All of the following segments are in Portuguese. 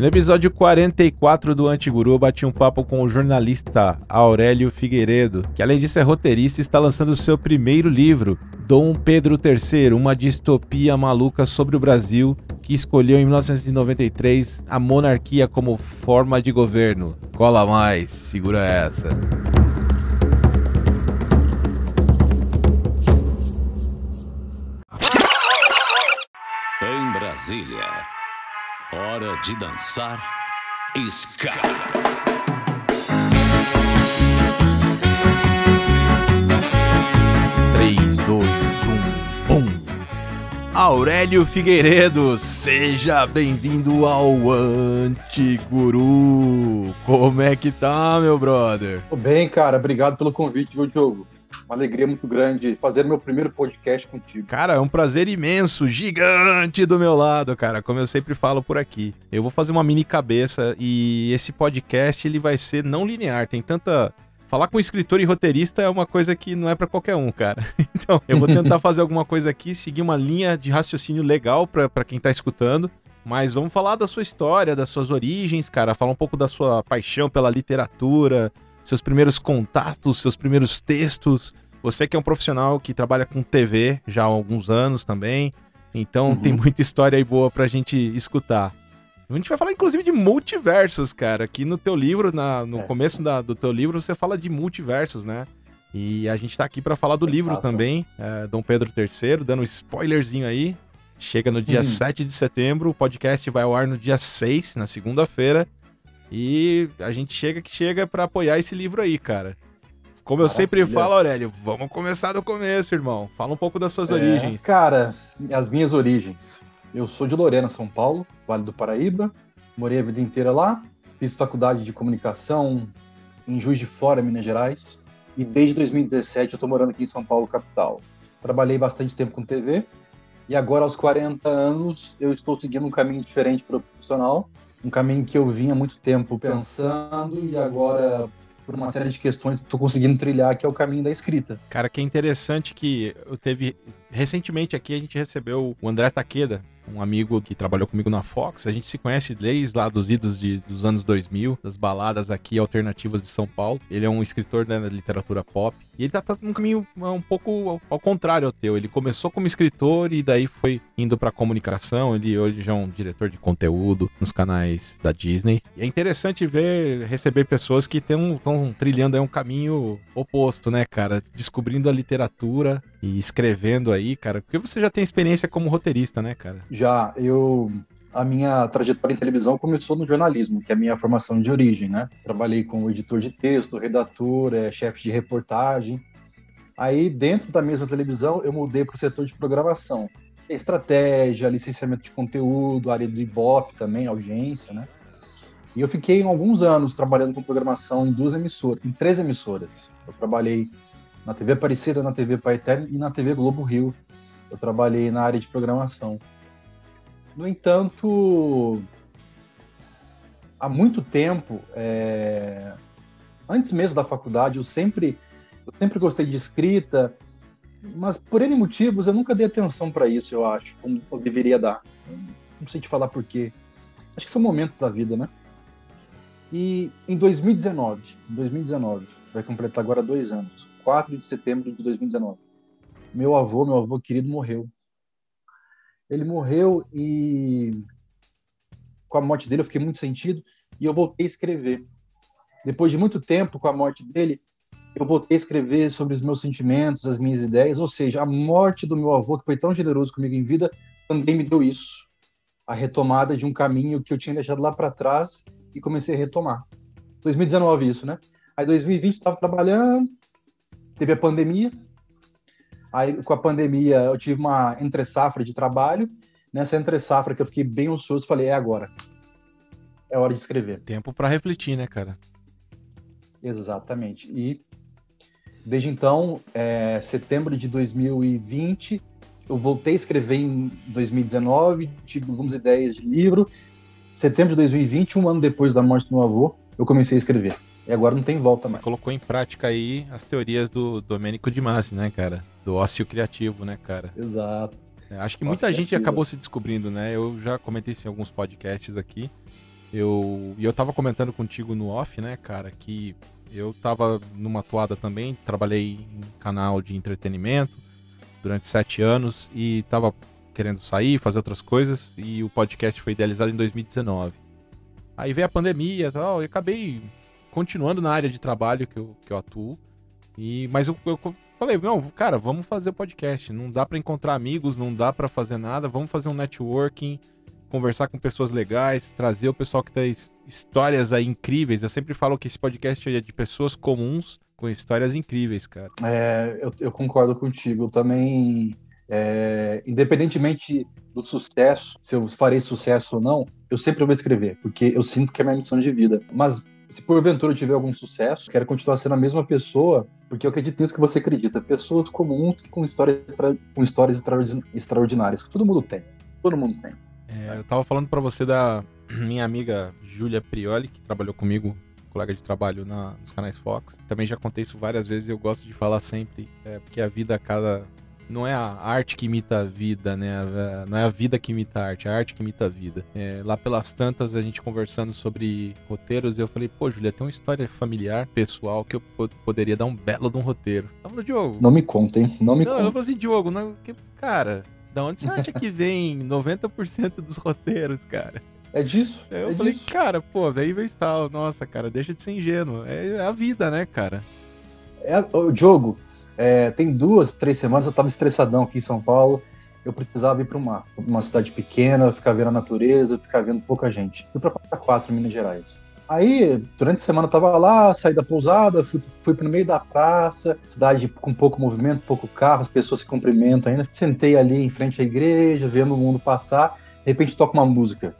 E no episódio 44 do Antiguru, eu bati um papo com o jornalista Aurélio Figueiredo, que além disso é roteirista e está lançando seu primeiro livro, Dom Pedro III, uma distopia maluca sobre o Brasil, que escolheu em 1993 a monarquia como forma de governo. Cola mais, segura essa. Em Brasília, hora de dançar ska. 3, 2, 1, bum! Aurélio Figueiredo, seja bem-vindo ao Antiguru. Como é que tá, meu brother? Tô bem, cara. Obrigado pelo convite, viu, Diogo? Uma alegria muito grande fazer meu primeiro podcast contigo. Cara, é um prazer imenso, gigante do meu lado, cara, como eu sempre falo por aqui. Eu vou fazer uma mini cabeça e esse podcast ele vai ser não linear, tem tanta Falar com escritor e roteirista é uma coisa que não é para qualquer um, cara. Então, eu vou tentar fazer alguma coisa aqui, seguir uma linha de raciocínio legal para quem tá escutando. Mas vamos falar da sua história, das suas origens, cara. Falar um pouco da sua paixão pela literatura, seus primeiros contatos, seus primeiros textos. Você que é um profissional que trabalha com TV já há alguns anos também. Então, Uhum. tem muita história aí boa pra gente escutar. A gente vai falar, inclusive, de multiversos, cara. Aqui no teu livro, na- no É. começo da- do teu livro, você fala de multiversos, né? E a gente tá aqui pra falar do livro Exato. também, é, Dom Pedro III, dando um spoilerzinho aí. Chega no dia Hum. 7 de setembro, o podcast vai ao ar no dia 6, na segunda-feira. E a gente chega que chega pra apoiar esse livro aí, cara. Como eu sempre Maravilha. falo, Aurélio, vamos começar do começo, irmão. Fala um pouco das suas É, origens. Cara, as minhas origens. Eu sou de Lorena, São Paulo, Vale do Paraíba. Morei a vida inteira lá. Fiz faculdade de comunicação em Juiz de Fora, Minas Gerais. E desde 2017 eu tô morando aqui em São Paulo, capital. Trabalhei bastante tempo com TV. E agora, aos 40 anos, eu estou seguindo um caminho diferente profissional. Um caminho que eu vinha há muito tempo pensando e agora, por uma série de questões, estou conseguindo trilhar, que é o caminho da escrita. Cara, que é interessante que eu teve. Recentemente aqui a gente recebeu o André Taqueda, um amigo que trabalhou comigo na Fox. A gente se conhece desde lá dos idos de- dos anos 2000, das baladas aqui alternativas de São Paulo. Ele é um escritor né, da literatura pop. E ele tá, tá num caminho é, um pouco ao, ao contrário ao teu. Ele começou como escritor e daí foi indo pra comunicação. Ele hoje já é um diretor de conteúdo nos canais da Disney. E é interessante ver, receber pessoas que estão trilhando aí um caminho oposto, né, cara? Descobrindo a literatura e escrevendo aí, cara. Porque você já tem experiência como roteirista, né, cara? Já, eu. A minha trajetória em televisão começou no jornalismo, que é a minha formação de origem, né? Trabalhei como editor de texto, redator, eh, chefe de reportagem. Aí, dentro da mesma televisão, eu mudei para o setor de programação. Estratégia, licenciamento de conteúdo, área do Ibope também, audiência, né? E eu fiquei alguns anos trabalhando com programação em duas emissoras, em três emissoras. Eu trabalhei na TV Aparecida, na TV Paeterno e na TV Globo Rio. Eu trabalhei na área de programação. No entanto, há muito tempo, é, antes mesmo da faculdade, eu sempre, eu sempre gostei de escrita, mas por N motivos eu nunca dei atenção para isso, eu acho, como eu deveria dar. Não sei te falar por quê. Acho que são momentos da vida, né? E em 2019, em 2019, vai completar agora dois anos, 4 de setembro de 2019, meu avô, meu avô querido, morreu. Ele morreu e com a morte dele eu fiquei muito sentido e eu voltei a escrever. Depois de muito tempo com a morte dele, eu voltei a escrever sobre os meus sentimentos, as minhas ideias, ou seja, a morte do meu avô, que foi tão generoso comigo em vida, também me deu isso. A retomada de um caminho que eu tinha deixado lá para trás e comecei a retomar. 2019 isso, né? Aí 2020 estava trabalhando, teve a pandemia. Aí com a pandemia eu tive uma entre safra de trabalho. Nessa entre safra que eu fiquei bem ocioso, falei, é agora. É hora de escrever. Tempo pra refletir, né, cara? Exatamente. E desde então, é, setembro de 2020, eu voltei a escrever em 2019, tive algumas ideias de livro. Setembro de 2020, um ano depois da morte do meu avô, eu comecei a escrever. E agora não tem volta Você mais. colocou em prática aí as teorias do Domênico de Masi, né, cara? Do ócio criativo, né, cara? Exato. É, Acho que muita gente criativo. acabou se descobrindo, né? Eu já comentei isso em alguns podcasts aqui. Eu, e eu tava comentando contigo no off, né, cara, que eu tava numa toada também, trabalhei em canal de entretenimento durante sete anos e tava querendo sair, fazer outras coisas, e o podcast foi idealizado em 2019. Aí veio a pandemia e tal, e acabei continuando na área de trabalho que eu, que eu atuo. E, mas eu, eu falei, não, cara, vamos fazer podcast. Não dá para encontrar amigos, não dá para fazer nada, vamos fazer um networking, conversar com pessoas legais, trazer o pessoal que tem histórias aí incríveis. Eu sempre falo que esse podcast é de pessoas comuns com histórias incríveis, cara. É, eu, eu concordo contigo. Eu também é, independentemente do sucesso, se eu farei sucesso ou não, eu sempre vou escrever, porque eu sinto que é minha missão de vida. Mas se porventura eu tiver algum sucesso, quero continuar sendo a mesma pessoa, porque eu acredito nisso que você acredita. Pessoas comuns com histórias, com histórias extraordinárias, que todo mundo tem. Todo mundo tem. É, eu tava falando para você da minha amiga Júlia Prioli, que trabalhou comigo colega de trabalho na, nos canais Fox. Também já contei isso várias vezes eu gosto de falar sempre, é, porque a vida, cada, não é a arte que imita a vida, né? Não é a vida que imita a arte, é a arte que imita a vida. É, lá pelas tantas, a gente conversando sobre roteiros, eu falei, pô, Julia, tem uma história familiar, pessoal, que eu poderia dar um belo de um roteiro. Eu falei, Diogo. Não me contem, não me não. Eu falei assim, Diogo, não, que, cara, da onde você acha que vem 90% dos roteiros, cara? É disso. Eu é falei, disso. cara, pô, veio e tal. Nossa, cara, deixa de ser ingênuo. É a vida, né, cara? É, o Diogo, é, tem duas, três semanas eu estava estressadão aqui em São Paulo. Eu precisava ir para uma, uma cidade pequena, ficar vendo a natureza, ficar vendo pouca gente. Fui para Quatro, Minas Gerais. Aí, durante a semana eu tava lá, saí da pousada, fui, fui pro meio da praça, cidade com pouco movimento, pouco carro, as pessoas se cumprimentam ainda. Sentei ali em frente à igreja, vendo o mundo passar. De repente toca uma música.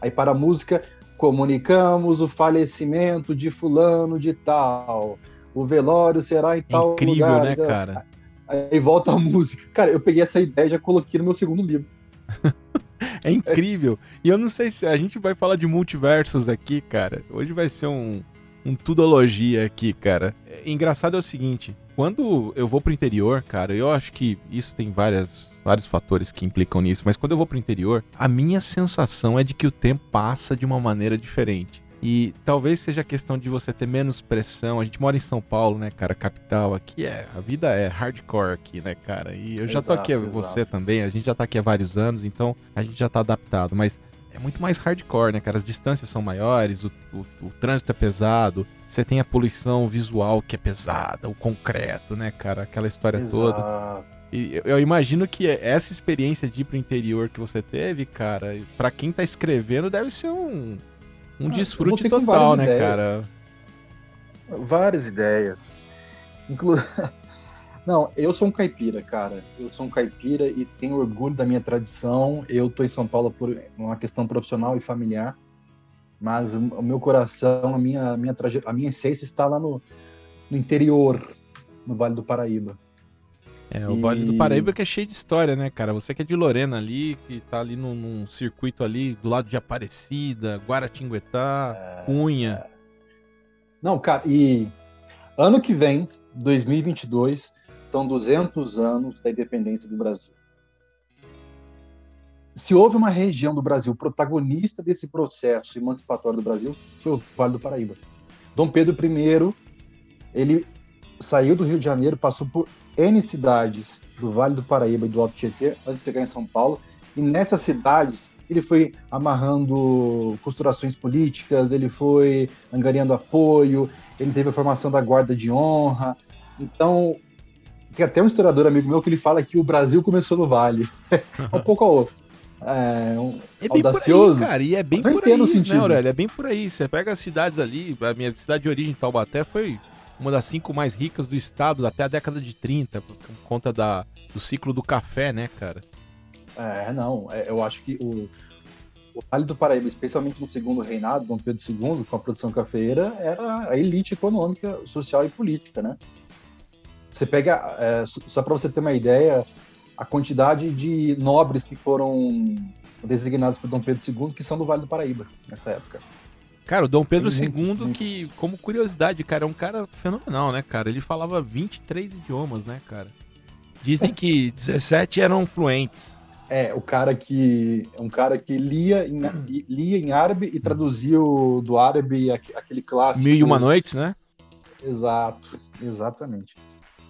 Aí para a música, comunicamos o falecimento de fulano de tal o velório será em tal Incrível, lugar. né, então, cara? Aí volta a música. Cara, eu peguei essa ideia e já coloquei no meu segundo livro. é incrível. E eu não sei se a gente vai falar de multiversos aqui, cara. Hoje vai ser um, um tudologia aqui, cara. É, engraçado é o seguinte, quando eu vou pro interior, cara, eu acho que isso tem várias, vários fatores que implicam nisso, mas quando eu vou pro interior, a minha sensação é de que o tempo passa de uma maneira diferente. E talvez seja a questão de você ter menos pressão. A gente mora em São Paulo, né, cara, capital. Aqui é. A vida é hardcore aqui, né, cara? E eu já tô aqui, exato. você também. A gente já tá aqui há vários anos, então a gente já tá adaptado. Mas é muito mais hardcore, né, cara? As distâncias são maiores, o, o, o trânsito é pesado. Você tem a poluição visual que é pesada, o concreto, né, cara? Aquela história exato. toda. E eu imagino que essa experiência de ir pro interior que você teve, cara, para quem tá escrevendo, deve ser um um ah, desfrute total, né, ideias. cara? Várias ideias. Inclu... Não, eu sou um caipira, cara. Eu sou um caipira e tenho orgulho da minha tradição. Eu tô em São Paulo por uma questão profissional e familiar, mas o meu coração, a minha, a minha, traje... a minha essência está lá no, no interior, no Vale do Paraíba. É, o e... Vale do Paraíba que é cheio de história, né, cara? Você que é de Lorena ali, que tá ali num, num circuito ali do lado de Aparecida, Guaratinguetá, é... Cunha. Não, cara, e ano que vem, 2022, são 200 anos da independência do Brasil. Se houve uma região do Brasil protagonista desse processo emancipatório do Brasil, foi o Vale do Paraíba. Dom Pedro I, ele saiu do Rio de Janeiro, passou por N cidades do Vale do Paraíba e do Alto Tietê antes de chegar em São Paulo. E nessas cidades ele foi amarrando costurações políticas, ele foi angariando apoio, ele teve a formação da guarda de honra. Então, tem até um historiador amigo meu que ele fala que o Brasil começou no Vale. um pouco ao é, um é bem audacioso. Por aí, cara, e é bem por aí, né, Aurélio? É bem por aí. Você pega as cidades ali, a minha cidade de origem, Taubaté, foi uma das cinco mais ricas do estado até a década de 30, por conta da, do ciclo do café, né, cara? É, não, é, eu acho que o, o Vale do Paraíba, especialmente no segundo reinado, Dom Pedro II, com a produção cafeeira, era a elite econômica, social e política, né? Você pega, é, só para você ter uma ideia, a quantidade de nobres que foram designados por Dom Pedro II que são do Vale do Paraíba nessa época. Cara, o Dom Pedro II, que, como curiosidade, cara, é um cara fenomenal, né, cara? Ele falava 23 idiomas, né, cara? Dizem que 17 eram fluentes. É, o cara que. Um cara que lia em, lia em árabe e traduziu do árabe aquele clássico. Mil e uma noites, né? Exato, exatamente.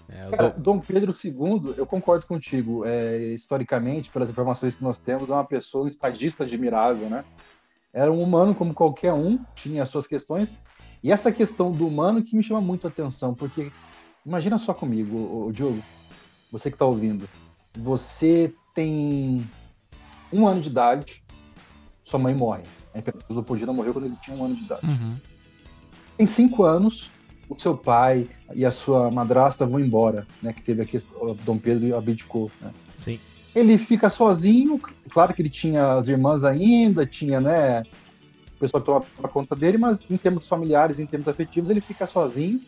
É, Cara, Dom Pedro II, eu concordo contigo. É, historicamente, pelas informações que nós temos, é uma pessoa, um estadista admirável, né? Era um humano como qualquer um, tinha as suas questões. E essa questão do humano que me chama muito a atenção, porque imagina só comigo, o, Diogo, você que está ouvindo. Você tem um ano de idade, sua mãe morre. A Imperatriz Leopoldina morreu quando ele tinha um ano de idade. Uhum. Tem cinco anos, o seu pai e a sua madrasta vão embora, né? Que teve a questão, Dom Pedro abdicou, né? Sim. Ele fica sozinho, claro que ele tinha as irmãs ainda, tinha, né? O pessoal que tomava conta dele, mas em termos familiares, em termos afetivos, ele fica sozinho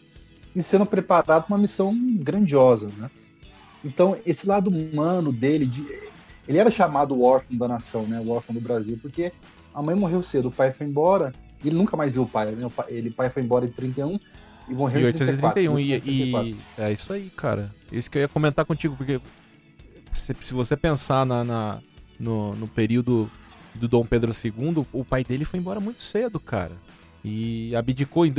e sendo preparado para uma missão grandiosa, né? Então, esse lado humano dele, de, ele era chamado o órfão da nação, né? O órfão do Brasil, porque a mãe morreu cedo, o pai foi embora, ele nunca mais viu o pai, né? O pai, ele, pai foi embora em 31 e morreu em 1831. E, e, é isso aí, cara. Isso que eu ia comentar contigo, porque se, se você pensar na, na no, no período do Dom Pedro II, o pai dele foi embora muito cedo, cara. E abdicou em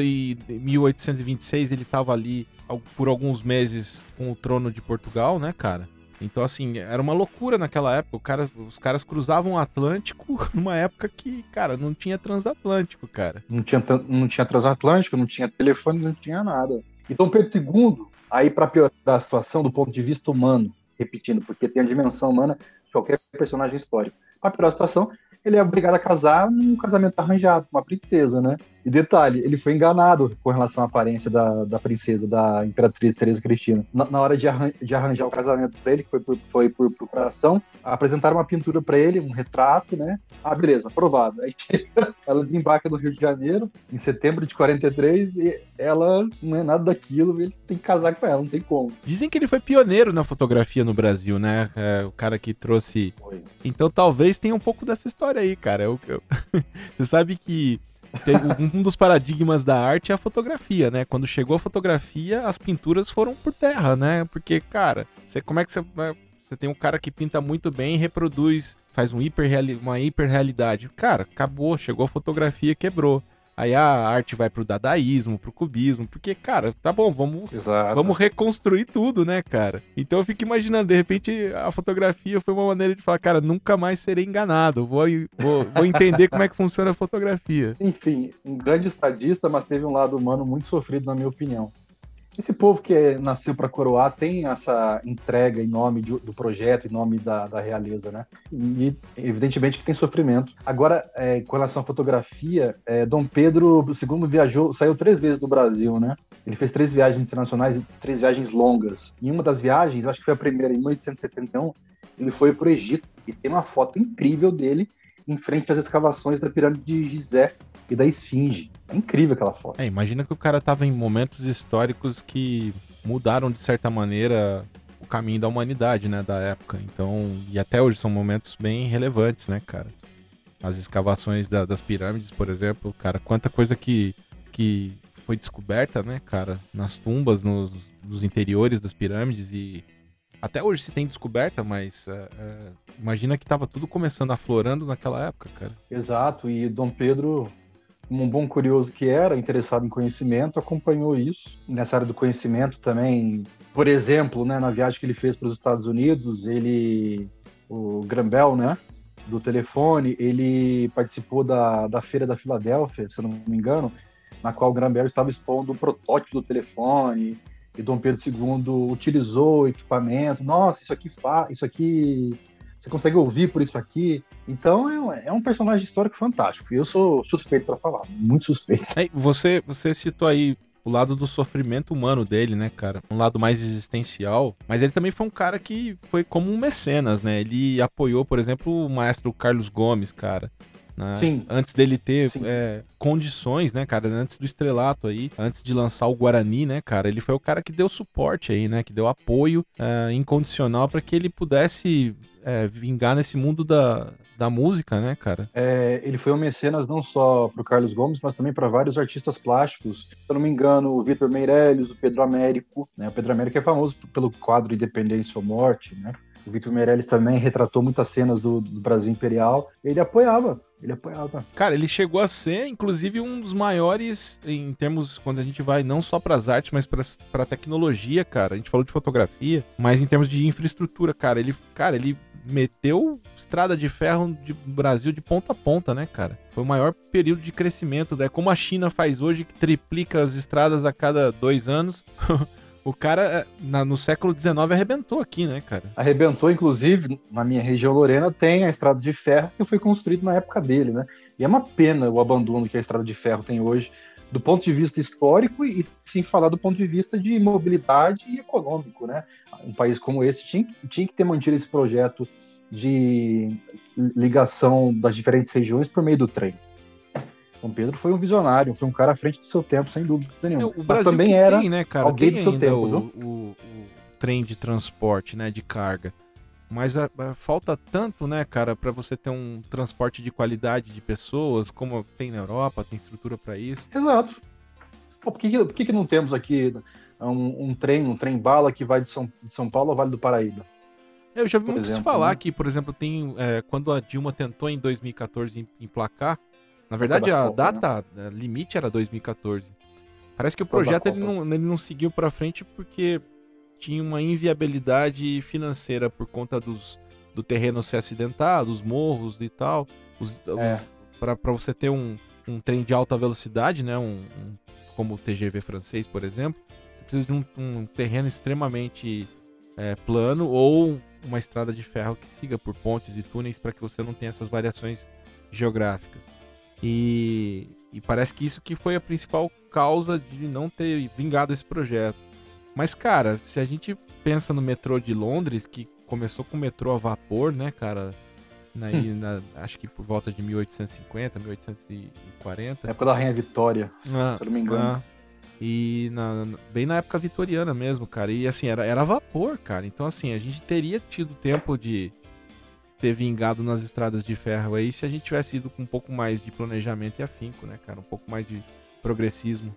1826, ele estava ali por alguns meses com o trono de Portugal, né, cara? Então, assim, era uma loucura naquela época. Cara, os caras cruzavam o Atlântico numa época que, cara, não tinha transatlântico, cara. Não tinha, não tinha transatlântico, não tinha telefone, não tinha nada. Então, Pedro II, aí para piorar a situação do ponto de vista humano, repetindo, porque tem a dimensão humana de qualquer personagem histórico. A situação, ele é obrigado a casar num casamento arranjado com uma princesa, né? E detalhe, ele foi enganado com relação à aparência da, da princesa, da imperatriz Teresa Cristina. Na, na hora de, arran de, arranjar o casamento para ele, que foi por, foi por procuração, apresentaram uma pintura para ele, um retrato, né? Ah, beleza, aprovado. Aí ela desembarca no Rio de Janeiro, em setembro de 43, e ela não é nada daquilo, ele tem que casar com ela, não tem como. Dizem que ele foi pioneiro na fotografia no Brasil, né? É, o cara que trouxe. Foi. Então talvez tenha um pouco dessa história aí, cara. Eu, eu... Você sabe que um dos paradigmas da arte é a fotografia, né? Quando chegou a fotografia, as pinturas foram por terra, né? Porque, cara, você, como é que você. Você tem um cara que pinta muito bem reproduz, faz um hiper uma hiperrealidade. Cara, acabou, chegou a fotografia, quebrou. Aí a arte vai pro dadaísmo, pro cubismo, porque, cara, tá bom, vamos, vamos reconstruir tudo, né, cara? Então eu fico imaginando, de repente a fotografia foi uma maneira de falar, cara, nunca mais serei enganado, vou, vou, vou entender como é que funciona a fotografia. Enfim, um grande estadista, mas teve um lado humano muito sofrido, na minha opinião esse povo que é, nasceu para coroar tem essa entrega em nome de, do projeto, em nome da, da, realeza, né? E evidentemente que tem sofrimento. Agora, é, com relação à fotografia, é, Dom Pedro II viajou, saiu três vezes do Brasil, né? Ele fez três viagens internacionais, três viagens longas. Em uma das viagens, acho que foi a primeira, em 1871, ele foi para o Egito e tem uma foto incrível dele em frente às escavações da pirâmide de Gizé, e da Esfinge. É incrível aquela foto. É, imagina que o cara tava em momentos históricos que mudaram de certa maneira o caminho da humanidade, né, da época. Então, e até hoje são momentos bem relevantes, né, cara? As escavações da, das pirâmides, por exemplo, cara, quanta coisa que, que foi descoberta, né, cara, nas tumbas, nos, nos interiores das pirâmides e até hoje se tem descoberta, mas é, é, imagina que tava tudo começando aflorando naquela época, cara. Exato, e Dom Pedro um bom curioso que era, interessado em conhecimento, acompanhou isso. Nessa área do conhecimento também, por exemplo, né, na viagem que ele fez para os Estados Unidos, ele, o Grambel, né, do telefone, ele participou da, da Feira da Filadélfia, se eu não me engano, na qual o Grambel estava expondo o protótipo do telefone, e Dom Pedro II utilizou o equipamento. Nossa, isso aqui fa isso aqui você consegue ouvir por isso aqui. Então é um, é um personagem histórico fantástico. E eu sou suspeito para falar, muito suspeito. É, você, você citou aí o lado do sofrimento humano dele, né, cara? Um lado mais existencial. Mas ele também foi um cara que foi como um mecenas, né? Ele apoiou, por exemplo, o maestro Carlos Gomes, cara. Né? Sim. Antes dele ter é, condições, né, cara? Antes do estrelato aí, antes de lançar o Guarani, né, cara? Ele foi o cara que deu suporte aí, né? Que deu apoio é, incondicional para que ele pudesse é, vingar nesse mundo da, da música, né, cara? É, ele foi um mecenas não só para o Carlos Gomes, mas também para vários artistas plásticos. Se eu não me engano, o Vitor Meirelles, o Pedro Américo. Né? O Pedro Américo é famoso pelo quadro Independência ou Morte, né? O Vitor Meirelles também retratou muitas cenas do, do Brasil Imperial. Ele apoiava, ele apoiava. Cara, ele chegou a ser, inclusive, um dos maiores em termos, quando a gente vai não só para as artes, mas para a tecnologia, cara. A gente falou de fotografia, mas em termos de infraestrutura, cara, ele, cara, ele meteu estrada de ferro do Brasil de ponta a ponta, né, cara? Foi o maior período de crescimento, né? Como a China faz hoje, que triplica as estradas a cada dois anos. O cara, é, na, no século XIX, arrebentou aqui, né, cara? Arrebentou, inclusive, na minha região Lorena, tem a estrada de ferro que foi construída na época dele, né? E é uma pena o abandono que a estrada de ferro tem hoje, do ponto de vista histórico e, sem falar do ponto de vista de mobilidade e econômico, né? Um país como esse tinha, tinha que ter mantido esse projeto de ligação das diferentes regiões por meio do trem. Dom Pedro foi um visionário, foi um cara à frente do seu tempo, sem dúvida nenhuma. O Brasil Mas também era tem, né, cara? alguém tem do seu tempo. O, o, o, trem de transporte, né, de carga. Mas a, a, falta tanto, né, cara, para você ter um transporte de qualidade de pessoas, como tem na Europa, tem estrutura para isso. Exato. Pô, por, que, por que, que não temos aqui um, um, trem, um trem bala que vai de São, de São Paulo ao Vale do Paraíba? Eu já vi muitos falar né? que, por exemplo, tem é, quando a Dilma tentou em 2014 emplacar, na verdade, a data né? limite era 2014. Parece que o projeto ele não, ele não seguiu para frente porque tinha uma inviabilidade financeira por conta dos, do terreno ser acidentado, os morros e tal. Os, é. Para você ter um, um trem de alta velocidade, né, um, um, como o TGV francês, por exemplo, você precisa de um, um terreno extremamente é, plano ou uma estrada de ferro que siga por pontes e túneis para que você não tenha essas variações geográficas. E, e, parece que isso que foi a principal causa de não ter vingado esse projeto. Mas, cara, se a gente pensa no metrô de Londres, que começou com o metrô a vapor, né, cara? Na, hum. na, acho que por volta de 1850, 1840. época da Rainha Vitória, ah, se eu não me engano. Ah, e na, bem na época vitoriana mesmo, cara. E assim, era, era vapor, cara. Então, assim, a gente teria tido tempo de, ter vingado nas estradas de ferro aí se a gente tivesse ido com um pouco mais de planejamento e afinco, né, cara? Um pouco mais de progressismo.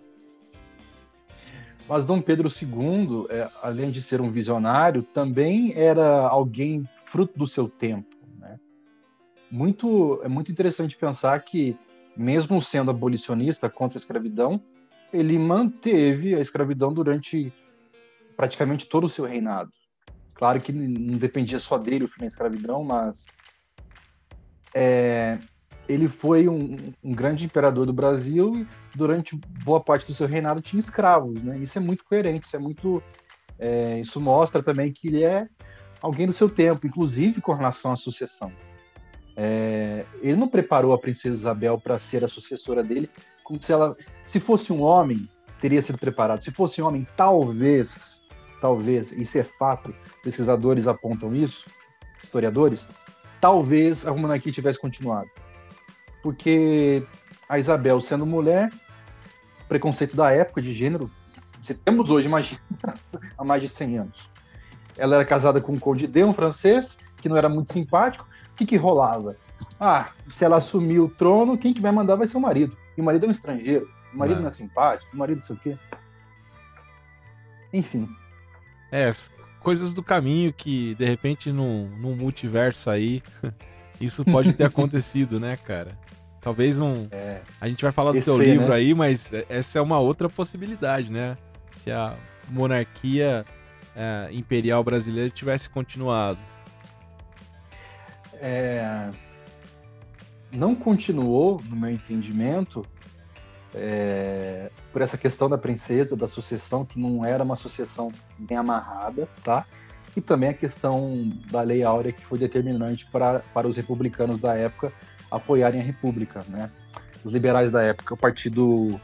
Mas Dom Pedro II, é, além de ser um visionário, também era alguém fruto do seu tempo. Né? Muito, é muito interessante pensar que, mesmo sendo abolicionista contra a escravidão, ele manteve a escravidão durante praticamente todo o seu reinado. Claro que não dependia só dele o fim da escravidão, mas é, ele foi um, um, grande imperador do Brasil e durante boa parte do seu reinado tinha escravos, né? Isso é muito coerente, isso é muito, é, isso mostra também que ele é alguém do seu tempo, inclusive com relação à sucessão. É, ele não preparou a princesa Isabel para ser a sucessora dele, como se ela, se fosse um homem, teria sido preparado. Se fosse um homem, talvez talvez, isso é fato, pesquisadores apontam isso, historiadores, talvez a monarquia tivesse continuado. Porque a Isabel, sendo mulher, preconceito da época de gênero, temos hoje, imagina, há mais de 100 anos. Ela era casada com um conde um francês, que não era muito simpático. O que, que rolava? Ah, se ela assumir o trono, quem que vai mandar vai ser o marido. E o marido é um estrangeiro. O marido não, não é simpático, o marido não sei o quê. Enfim, é, coisas do caminho que, de repente, num, num multiverso aí, isso pode ter acontecido, né, cara? Talvez um. É, a gente vai falar do teu livro né? aí, mas essa é uma outra possibilidade, né? Se a monarquia é, imperial brasileira tivesse continuado. É, não continuou, no meu entendimento, é, por essa questão da princesa, da sucessão, que não era uma sucessão bem amarrada, tá? E também a questão da Lei Áurea, que foi determinante para, para os republicanos da época apoiarem a República, né? Os liberais da época, o partido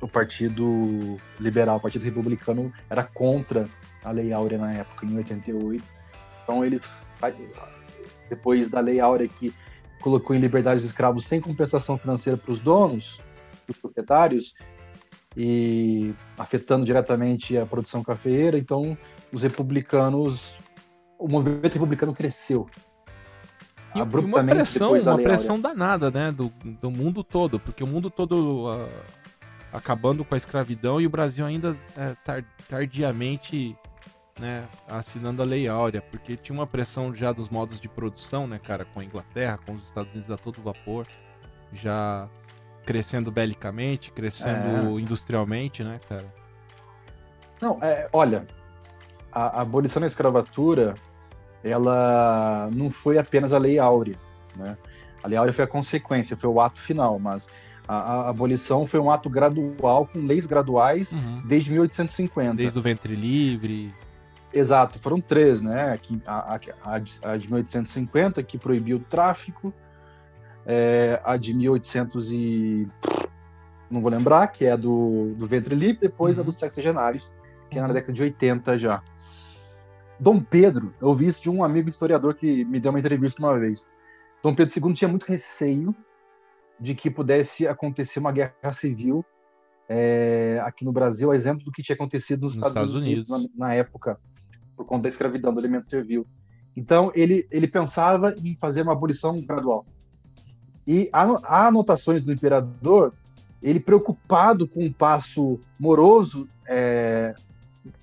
o Partido Liberal, o Partido Republicano era contra a Lei Áurea na época, em 88. Então eles depois da Lei Áurea que colocou em liberdade os escravos sem compensação financeira para os donos, os proprietários, e afetando diretamente a produção cafeeira. Então, os republicanos, o movimento republicano cresceu. E uma pressão, uma pressão danada, né, do, do mundo todo, porque o mundo todo uh, acabando com a escravidão e o Brasil ainda uh, tardiamente né, assinando a Lei Áurea, porque tinha uma pressão já dos modos de produção, né, cara, com a Inglaterra, com os Estados Unidos a todo vapor, já crescendo belicamente, crescendo é. industrialmente, né, cara? Não, é, olha, a, a abolição da escravatura, ela não foi apenas a Lei Áurea, né? A Lei Áurea foi a consequência, foi o ato final, mas a, a abolição foi um ato gradual, com leis graduais, uhum. desde 1850. Desde o ventre livre. Exato, foram três, né? A, a, a de 1850, que proibiu o tráfico, é, a de 1800 e... não vou lembrar, que é do, do ventre livre, depois uhum. a dos sexagenários, que é na uhum. década de 80 já. Dom Pedro, eu vi isso de um amigo historiador que me deu uma entrevista uma vez. Dom Pedro II tinha muito receio de que pudesse acontecer uma guerra civil é, aqui no Brasil, a exemplo do que tinha acontecido nos, nos Estados, Estados, Unidos, Unidos na, na, época, por conta da escravidão do elemento servil. Então, ele, ele pensava em fazer uma abolição gradual. E há, há anotações do imperador, ele preocupado com o passo moroso é,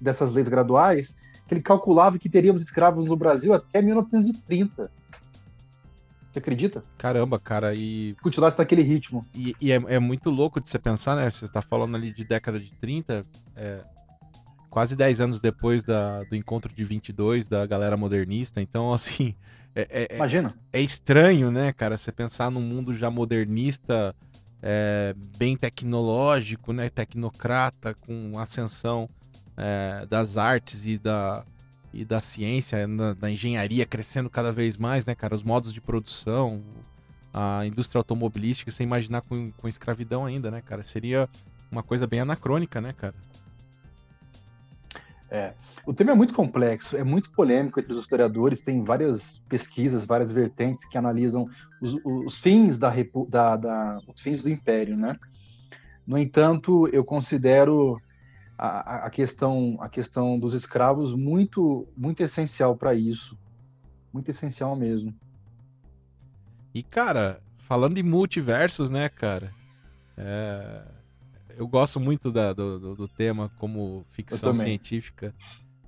dessas leis graduais, que ele calculava que teríamos escravos no Brasil até 1930. Você acredita? Caramba, cara, e. Continuasse naquele ritmo. E, e é, é, muito louco de você pensar, né? Você tá falando ali de década de 30, é, quase 10 anos depois da, do encontro de 22 da galera modernista. Então, assim. É, é, é Imagina. É, estranho, né, cara? Você pensar num mundo já modernista, é, bem tecnológico, né? Tecnocrata, com ascensão é, das artes e da e da ciência, da engenharia crescendo cada vez mais, né, cara? Os modos de produção, a indústria automobilística, sem imaginar com, com escravidão ainda, né, cara? Seria uma coisa bem anacrônica, né, cara? É. O tema é muito complexo, é muito polêmico entre os historiadores, tem várias pesquisas, várias vertentes que analisam os, os fins da, da, da, os fins do império, né? No entanto, eu considero a, a, questão a questão dos escravos muito muito essencial para isso. Muito essencial mesmo. E cara falando de multiversos né cara? É... eu gosto muito da, do, do, tema como ficção científica.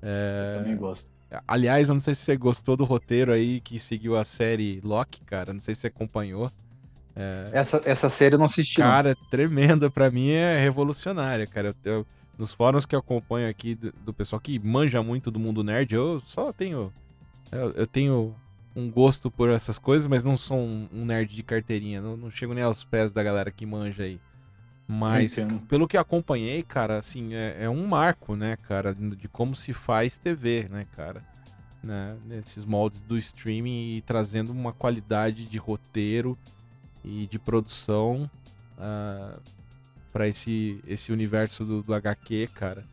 É... eu também gosto. aliás eu não sei se você gostou do roteiro aí que seguiu a série Loki cara. Não sei se você acompanhou. É... essa, essa série eu não assisti cara não. tremenda. Para mim é revolucionária cara. Eu, eu nos fóruns que eu acompanho aqui do, do, pessoal que manja muito do mundo nerd, eu só tenho. Eu, eu, tenho um gosto por essas coisas, mas não sou um, um nerd de carteirinha. Não, não, chego nem aos pés da galera que manja aí. Mas, pelo que acompanhei, cara, assim, é, é, um marco, né, cara, de como se faz TV, né, cara? Né, nesses moldes do streaming e trazendo uma qualidade de roteiro e de produção. Uh, para esse, esse universo do, do HQ, cara.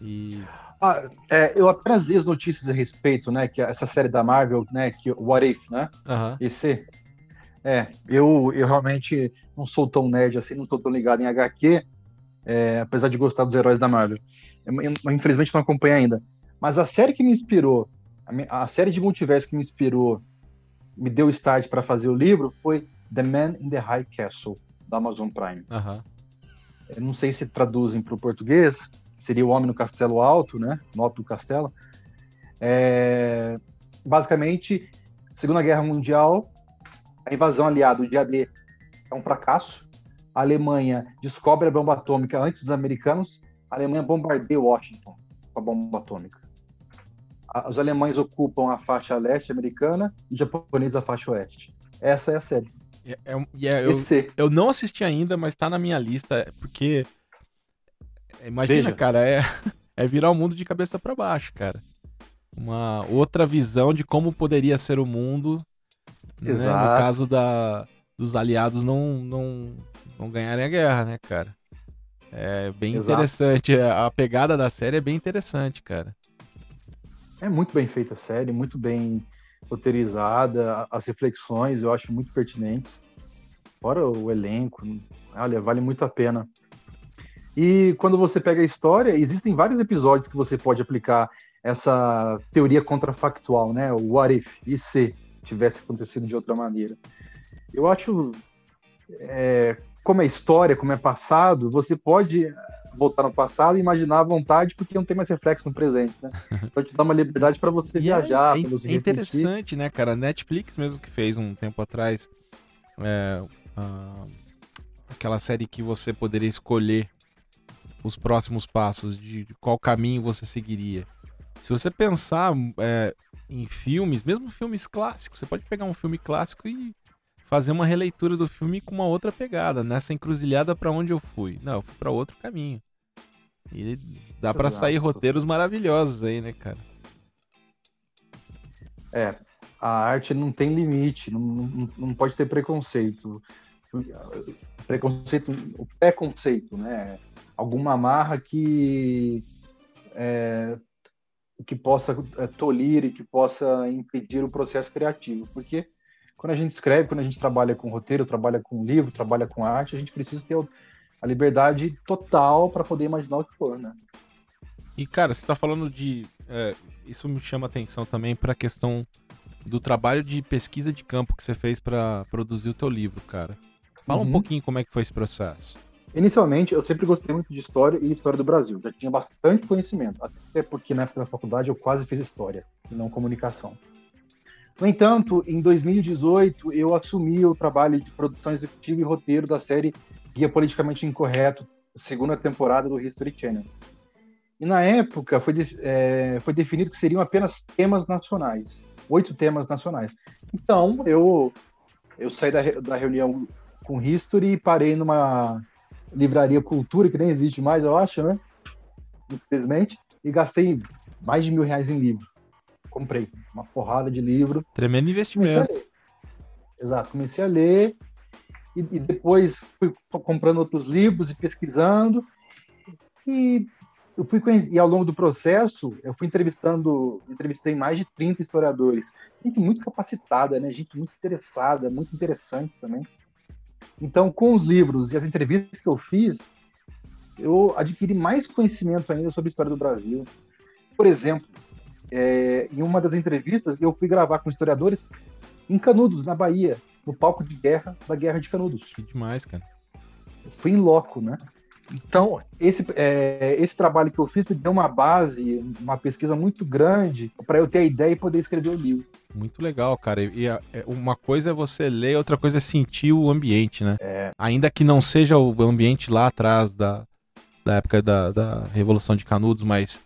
E... Ah, é, eu apenas li as notícias a respeito, né? Que essa série da Marvel, né? Que What If, né? Uhum. Esse. É, eu, eu realmente não sou tão nerd assim, não estou tão ligado em HQ, é, apesar de gostar dos heróis da Marvel. Eu, eu, infelizmente não acompanho ainda. Mas a série que me inspirou, a, a série de multiverso que me inspirou, me deu start para fazer o livro foi The Man in the High Castle, da Amazon Prime. Uhum eu não sei se traduzem para o português, seria o Homem no Castelo Alto, né? Noto do Castelo. É, basicamente, Segunda Guerra Mundial, a invasão aliada, o dia D, é um fracasso. A Alemanha descobre a bomba atômica antes dos americanos. A Alemanha bombardeia Washington com a bomba atômica. Os alemães ocupam a faixa leste americana e os japoneses a faixa oeste. Essa é a série. É, é, é, eu, eu não assisti ainda, mas tá na minha lista, porque. Imagina, Veja. cara, é, é virar o mundo de cabeça para baixo, cara. Uma outra visão de como poderia ser o mundo. Né? No caso da, dos aliados não, não, não ganharem a guerra, né, cara? É bem Exato. interessante. A pegada da série é bem interessante, cara. É muito bem feita a série, muito bem roteirizada, as reflexões eu acho muito pertinentes. Fora o elenco, olha, vale muito a pena. E quando você pega a história, existem vários episódios que você pode aplicar essa teoria contrafactual, né? O what if, e se tivesse acontecido de outra maneira. Eu acho é, como é história, como é passado, você pode voltar no passado e imaginar à vontade, porque não tem mais reflexo no presente, né? Então te dá uma liberdade para você e viajar, é, para você É interessante, né, cara? Netflix mesmo que fez um tempo atrás é, uh, aquela série que você poderia escolher os próximos passos, de qual caminho você seguiria. Se você pensar é, em filmes, mesmo filmes clássicos, você pode pegar um filme clássico e fazer uma releitura do filme com uma outra pegada, nessa encruzilhada para onde eu fui. Não, eu fui para outro caminho. E dá para sair roteiros maravilhosos aí, né, cara? É, a arte não tem limite, não, não, não pode ter preconceito. Preconceito, o preconceito, né? Alguma amarra que é, que possa é, tolir e que possa impedir o processo criativo, porque quando a gente escreve, quando a gente trabalha com roteiro, trabalha com livro, trabalha com arte, a gente precisa ter a liberdade total para poder imaginar o que for, né? E cara, você está falando de, é, isso me chama atenção também para a questão do trabalho de pesquisa de campo que você fez para produzir o teu livro, cara. Fala uhum. um pouquinho como é que foi esse processo. Inicialmente, eu sempre gostei muito de história e história do Brasil. Já tinha bastante conhecimento, até porque na época da faculdade eu quase fiz história e não comunicação. No entanto, em 2018, eu assumi o trabalho de produção executiva e roteiro da série Guia Politicamente Incorreto, segunda temporada do History Channel. E na época foi, de, é, foi definido que seriam apenas temas nacionais, oito temas nacionais. Então, eu, eu saí da, da reunião com History e parei numa livraria Cultura, que nem existe mais, eu acho, né? Infelizmente. E gastei mais de mil reais em livro. Comprei uma porrada de livro. Tremendo investimento. Comecei Exato, comecei a ler e, e, depois fui comprando outros livros e pesquisando. E eu fui e ao longo do processo, eu fui entrevistando, entrevistei mais de 30 historiadores. Gente muito capacitada, né? Gente muito interessada, muito interessante também. Então, com os livros e as entrevistas que eu fiz, eu adquiri mais conhecimento ainda sobre a história do Brasil. Por exemplo, é, em uma das entrevistas, eu fui gravar com historiadores em Canudos, na Bahia, no palco de guerra da Guerra de Canudos. Que demais, cara. Eu fui em loco, né? Então, esse, é, esse trabalho que eu fiz deu uma base, uma pesquisa muito grande para eu ter a ideia e poder escrever o livro. Muito legal, cara. E a, é, uma coisa é você ler, outra coisa é sentir o ambiente, né? É. Ainda que não seja o ambiente lá atrás da, da época da, da Revolução de Canudos, mas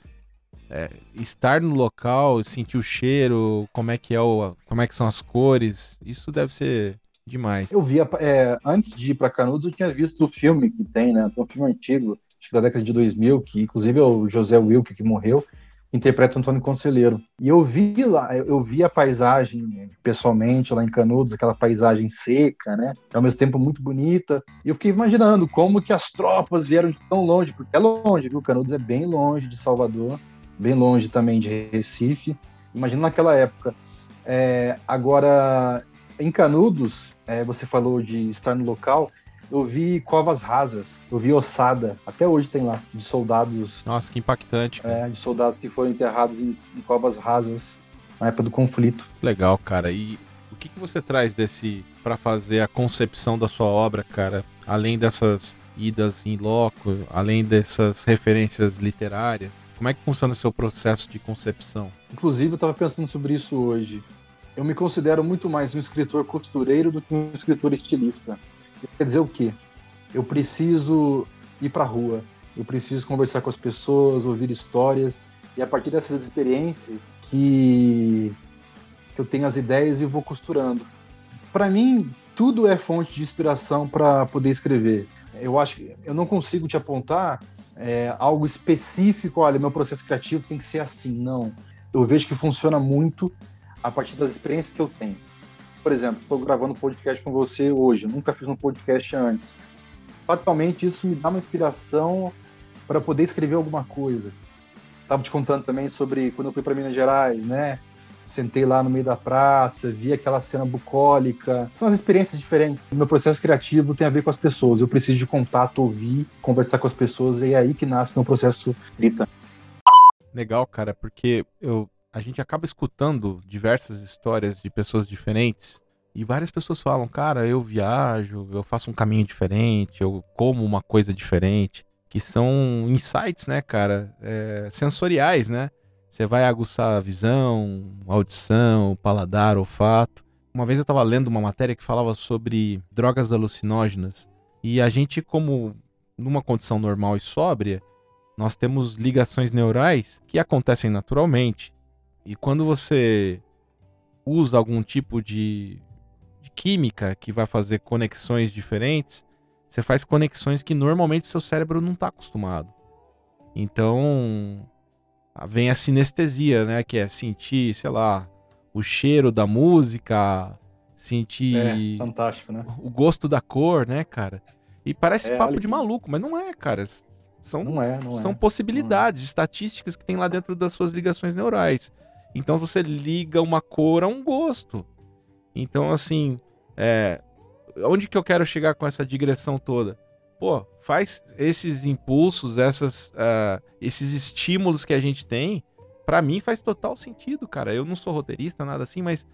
é, estar no local, sentir o cheiro, como é que é o, como é que são as cores, isso deve ser demais. Eu via, é, antes de ir para Canudos, eu tinha visto o filme que tem, né? Um filme antigo, acho que da década de 2000, que inclusive é o José Wilke que morreu, interpreta Antônio Conselheiro. E eu vi lá, eu vi a paisagem pessoalmente lá em Canudos, aquela paisagem seca, né? Ao mesmo tempo muito bonita. E eu fiquei imaginando como que as tropas vieram de tão longe, porque é longe, viu? Canudos é bem longe de Salvador, bem longe também de Recife. Imagina naquela época. É, agora, em Canudos, é, você falou de estar no local, eu vi covas rasas, eu vi ossada, até hoje tem lá, de soldados. Nossa, que impactante. É, de soldados que foram enterrados em, em, covas rasas na época do conflito. Legal, cara. E o que, que você traz desse para fazer a concepção da sua obra, cara? Além dessas idas em loco, além dessas referências literárias, como é que funciona o seu processo de concepção? Inclusive, eu estava pensando sobre isso hoje eu me considero muito mais um escritor costureiro do que um escritor estilista. Quer dizer o quê? Eu preciso ir para a rua, eu preciso conversar com as pessoas, ouvir histórias, e a partir dessas experiências que, que eu tenho as ideias e vou costurando. Para mim, tudo é fonte de inspiração para poder escrever. Eu acho que eu não consigo te apontar é, algo específico, olha, meu processo criativo tem que ser assim, não. Eu vejo que funciona muito a partir das experiências que eu tenho. Por exemplo, estou gravando um podcast com você hoje, nunca fiz um podcast antes. Fatalmente, isso me dá uma inspiração para poder escrever alguma coisa. Estava te contando também sobre quando eu fui para Minas Gerais, né? Sentei lá no meio da praça, vi aquela cena bucólica. São as experiências diferentes. O meu processo criativo tem a ver com as pessoas. Eu preciso de contato, ouvir, conversar com as pessoas, e é aí que nasce meu processo escrita. Legal, cara, porque eu a gente acaba escutando diversas histórias de pessoas diferentes E várias pessoas falam, cara, eu viajo, eu faço um caminho diferente, eu como uma coisa diferente, que são insights, né, cara, é, sensoriais, né? Você vai aguçar a visão, audição, paladar, olfato. Uma vez eu estava lendo uma matéria que falava sobre drogas alucinógenas e a gente, como numa condição normal e sóbria, nós temos ligações neurais que acontecem naturalmente. E quando você usa algum tipo de, de química que vai fazer conexões diferentes, você faz conexões que normalmente o seu cérebro não está acostumado. Então, vem a sinestesia, né? Que é sentir, sei lá, o cheiro da música, sentir é, fantástico, né? o gosto da cor, né, cara? E parece é, papo de maluco, mas não é, cara. São, não é, não são é. possibilidades, estatísticas que tem lá dentro das suas ligações neurais. Então você liga uma cor a um gosto. Então, assim, é, onde que eu quero chegar com essa digressão toda? Pô, faz esses impulsos, essas, uh, esses estímulos que a gente tem, para mim faz total sentido, cara. Eu não sou roteirista, nada assim, mas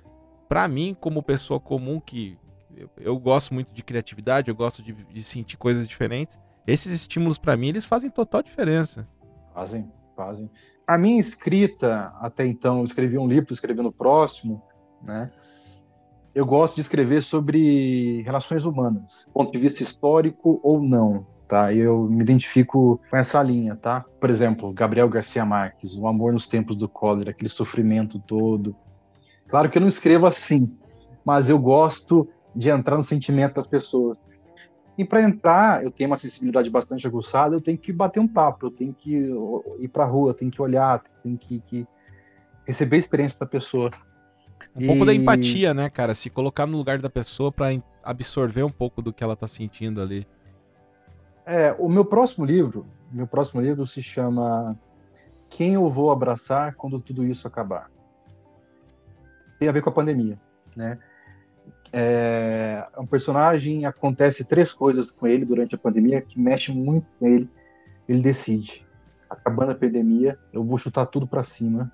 para mim, como pessoa comum que eu, eu, gosto muito de criatividade, eu gosto de, de sentir coisas diferentes, esses estímulos para mim, eles fazem total diferença. Fazem, fazem. A minha escrita, até então, eu escrevi um livro, escrevi no próximo, né? Eu gosto de escrever sobre relações humanas, ponto de vista histórico ou não, tá? Eu me identifico com essa linha, tá? Por exemplo, Gabriel Garcia Marques, O Amor nos Tempos do Cólera, aquele sofrimento todo. Claro que eu não escrevo assim, mas eu gosto de entrar no sentimento das pessoas. E para entrar, eu tenho uma sensibilidade bastante aguçada, eu tenho que bater um papo, eu tenho que ir para a rua, eu tenho que olhar, tenho que, que receber a experiência da pessoa. Um e... pouco da empatia, né, cara? Se colocar no lugar da pessoa para absorver um pouco do que ela tá sentindo ali. É, o meu próximo livro, meu próximo livro se chama Quem eu vou abraçar quando tudo isso acabar. Tem a ver com a pandemia, né? É, um personagem acontece três coisas com ele durante a pandemia que mexe muito com ele. Ele decide, acabando a pandemia, eu vou chutar tudo para cima,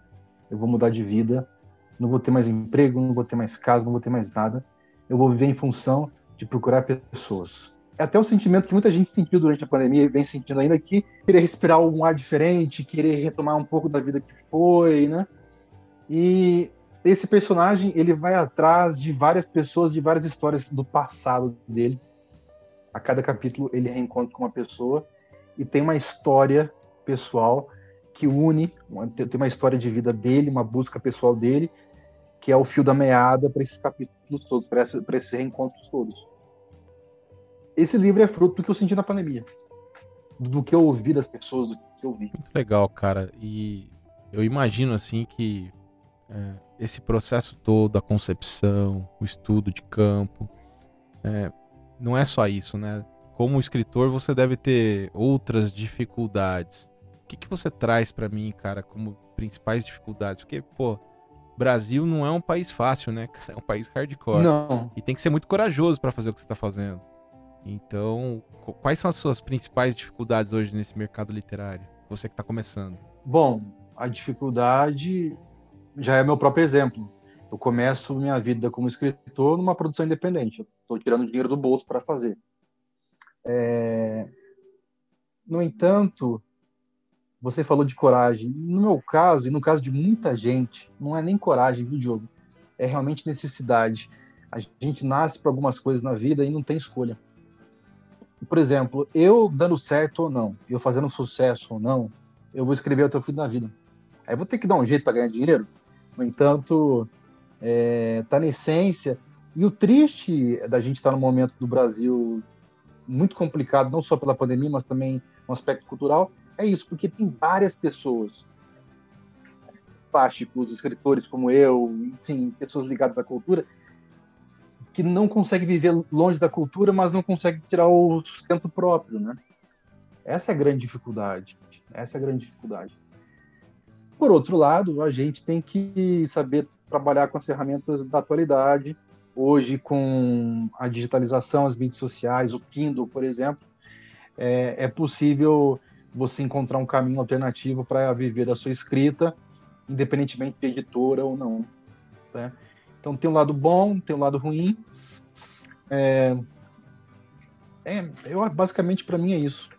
eu vou mudar de vida, não vou ter mais emprego, não vou ter mais casa, não vou ter mais nada. Eu vou viver em função de procurar pessoas. É até o sentimento que muita gente sentiu durante a pandemia e vem sentindo ainda que querer respirar um ar diferente, querer retomar um pouco da vida que foi, né? E esse personagem ele vai atrás de várias pessoas, de várias histórias do passado dele. A cada capítulo ele reencontra com uma pessoa e tem uma história pessoal que une, tem uma história de vida dele, uma busca pessoal dele, que é o fio da meada para esses capítulos todos, para esses reencontros todos. Esse livro é fruto do que eu senti na pandemia, do que eu ouvi das pessoas, do que eu vi. Muito legal, cara. E eu imagino assim que é, esse processo todo, a concepção, o estudo de campo, é, não é só isso, né? Como escritor, você deve ter outras dificuldades. O que, que você traz para mim, cara, como principais dificuldades? Porque, pô, Brasil não é um país fácil, né, cara? É um país hardcore. Não. E tem que ser muito corajoso para fazer o que você tá fazendo. Então, quais são as suas principais dificuldades hoje nesse mercado literário? Você que está começando. Bom, a dificuldade já é meu próprio exemplo. Eu começo minha vida como escritor numa produção independente. Estou tirando dinheiro do bolso para fazer. É... No entanto, você falou de coragem. No meu caso, e no caso de muita gente, não é nem coragem, viu, Diogo? É realmente necessidade. A gente nasce para algumas coisas na vida e não tem escolha. Por exemplo, eu dando certo ou não, eu fazendo sucesso ou não, eu vou escrever o teu filho na vida. Aí vou ter que dar um jeito para ganhar dinheiro. No entanto, é, tá na essência. E o triste da gente estar tá no momento do Brasil muito complicado, não só pela pandemia, mas também no aspecto cultural, é isso, porque tem várias pessoas, plásticos, escritores como eu, enfim, pessoas ligadas à cultura, que não conseguem viver longe da cultura, mas não conseguem tirar o sustento próprio, né? Essa é a grande dificuldade. Essa é a grande dificuldade. Por outro lado, a gente tem que saber trabalhar com as ferramentas da atualidade. Hoje, com a digitalização, as mídias sociais, o Kindle, por exemplo, é, é possível você encontrar um caminho alternativo para viver a sua escrita, independentemente de editora ou não. Né? Então tem um lado bom, tem um lado ruim. É, é eu, basicamente para mim é isso.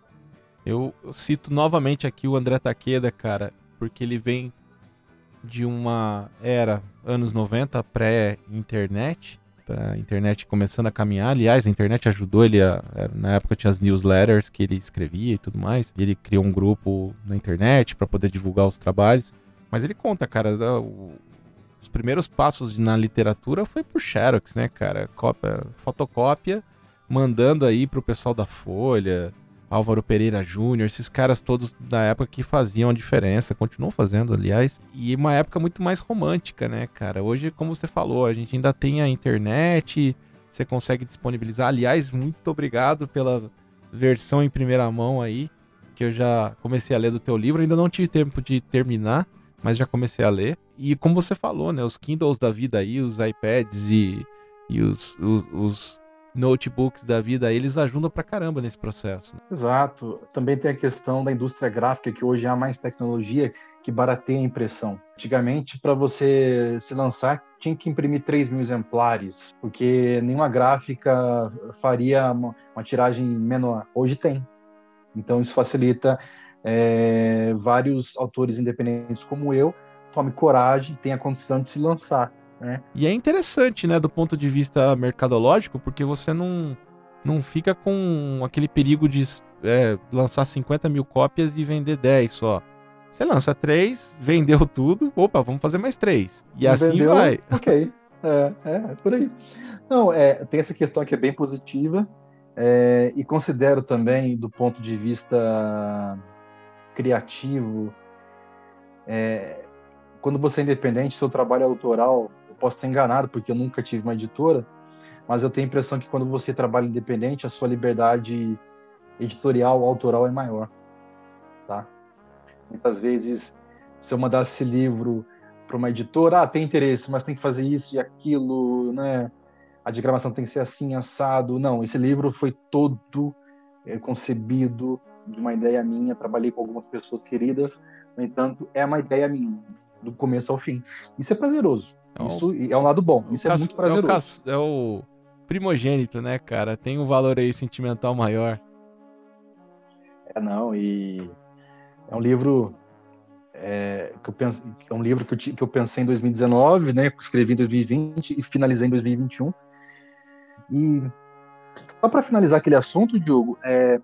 Eu cito novamente aqui o André Taqueda, cara, porque ele vem de uma era anos 90 pré-internet, a internet começando a caminhar. Aliás, a internet ajudou ele a, na época tinha as newsletters que ele escrevia e tudo mais. E ele criou um grupo na internet para poder divulgar os trabalhos. Mas ele conta, cara, o, os primeiros passos na literatura foi por Xerox, né, cara? Cópia, fotocópia, mandando aí pro pessoal da Folha, Álvaro Pereira Júnior, esses caras todos da época que faziam a diferença, continuam fazendo, aliás. E uma época muito mais romântica, né, cara? Hoje, como você falou, a gente ainda tem a internet, você consegue disponibilizar. Aliás, muito obrigado pela versão em primeira mão aí, que eu já comecei a ler do teu livro. Ainda não tive tempo de terminar, mas já comecei a ler. E como você falou, né, os Kindles da vida aí, os iPads e, e os, os, os notebooks da vida, eles ajudam pra caramba nesse processo. Né? Exato. Também tem a questão da indústria gráfica, que hoje há mais tecnologia que barateia a impressão. Antigamente, para você se lançar, tinha que imprimir 3 mil exemplares, porque nenhuma gráfica faria uma, uma tiragem menor. Hoje tem. Então, isso facilita é, vários autores independentes como eu, tome coragem, tenha condição de se lançar. Né? E é interessante, né, do ponto de vista mercadológico, porque você não, não fica com aquele perigo de é, lançar 50 mil cópias e vender 10 só. Você lança 3, vendeu tudo, opa, vamos fazer mais 3. E não assim vendeu, vai. Ok, é, é, é, por aí. Não, é, tem essa questão que é bem positiva, é, e considero também, do ponto de vista criativo, é, quando você é independente, seu trabalho é autoral, posso estar enganado, porque eu nunca tive uma editora, mas eu tenho a impressão que quando você trabalha independente, a sua liberdade editorial, autoral é maior, tá? Muitas vezes, se eu mandasse esse livro para uma editora, ah, tem interesse, mas tem que fazer isso e aquilo, né? A diagramação tem que ser assim, assado. Não, esse livro foi todo é, concebido de uma ideia minha, trabalhei com algumas pessoas queridas, no entanto, é uma ideia minha, do começo ao fim. Isso é prazeroso. É isso é um lado bom. Isso é muito prazeroso. É o, é o primogênito, né, cara? Tem um valor aí sentimental maior. É, não, e é um livro é, que eu penso, é um livro que eu, que eu pensei em 2019, né? Escrevi em 2020 e finalizei em 2021. E só para finalizar aquele assunto, Diogo, é,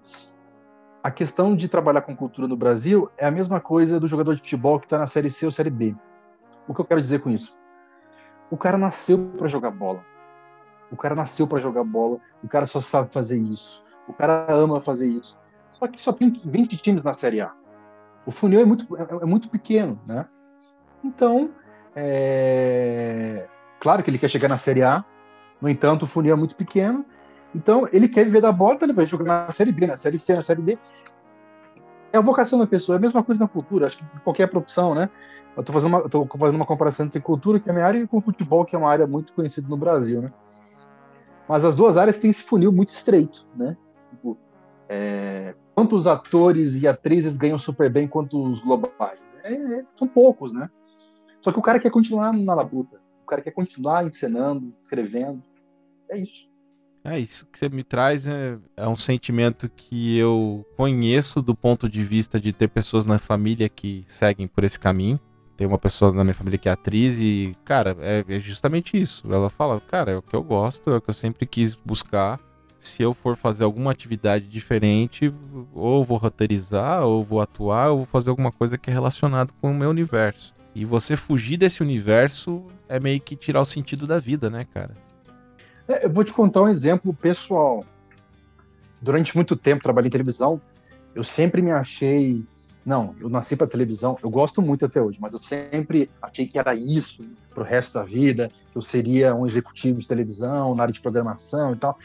a questão de trabalhar com cultura no Brasil é a mesma coisa do jogador de futebol que está na Série C ou Série B. O que eu quero dizer com isso? O cara nasceu para jogar bola. O cara nasceu para jogar bola. O cara só sabe fazer isso. O cara ama fazer isso. Só que só tem 20 times na Série A. O funil é muito, é, é muito pequeno, né? Então, é... claro que ele quer chegar na Série A. No entanto, o funil é muito pequeno. Então, ele quer viver da bola, então ele vai jogar na Série B, na Série C, na Série D. É a vocação da pessoa. É a mesma coisa na cultura. Acho que qualquer profissão, né? Eu tô fazendo uma, tô fazendo uma comparação entre cultura, que é a minha área, e com futebol, que é uma área muito conhecida no Brasil, né? Mas as duas áreas têm esse funil muito estreito, né? Tipo, é, quantos atores e atrizes ganham super bem quanto os globais? É, é, são poucos, né? Só que o cara quer continuar na labuta. O cara quer continuar encenando, escrevendo. É isso. É isso que você me traz é, é, um sentimento que eu conheço do ponto de vista de ter pessoas na família que seguem por esse caminho tem uma pessoa na minha família que é atriz e, cara, é, é, justamente isso. Ela fala, cara, é o que eu gosto, é o que eu sempre quis buscar. Se eu for fazer alguma atividade diferente, ou vou roteirizar, ou vou atuar, ou vou fazer alguma coisa que é relacionada com o meu universo. E você fugir desse universo é meio que tirar o sentido da vida, né, cara? É, eu vou te contar um exemplo pessoal. Durante muito tempo, trabalhei em televisão, eu sempre me achei não, eu nasci para televisão, eu gosto muito até hoje, mas eu sempre achei que era isso para o resto da vida, que eu seria um executivo de televisão, na área de programação e tal.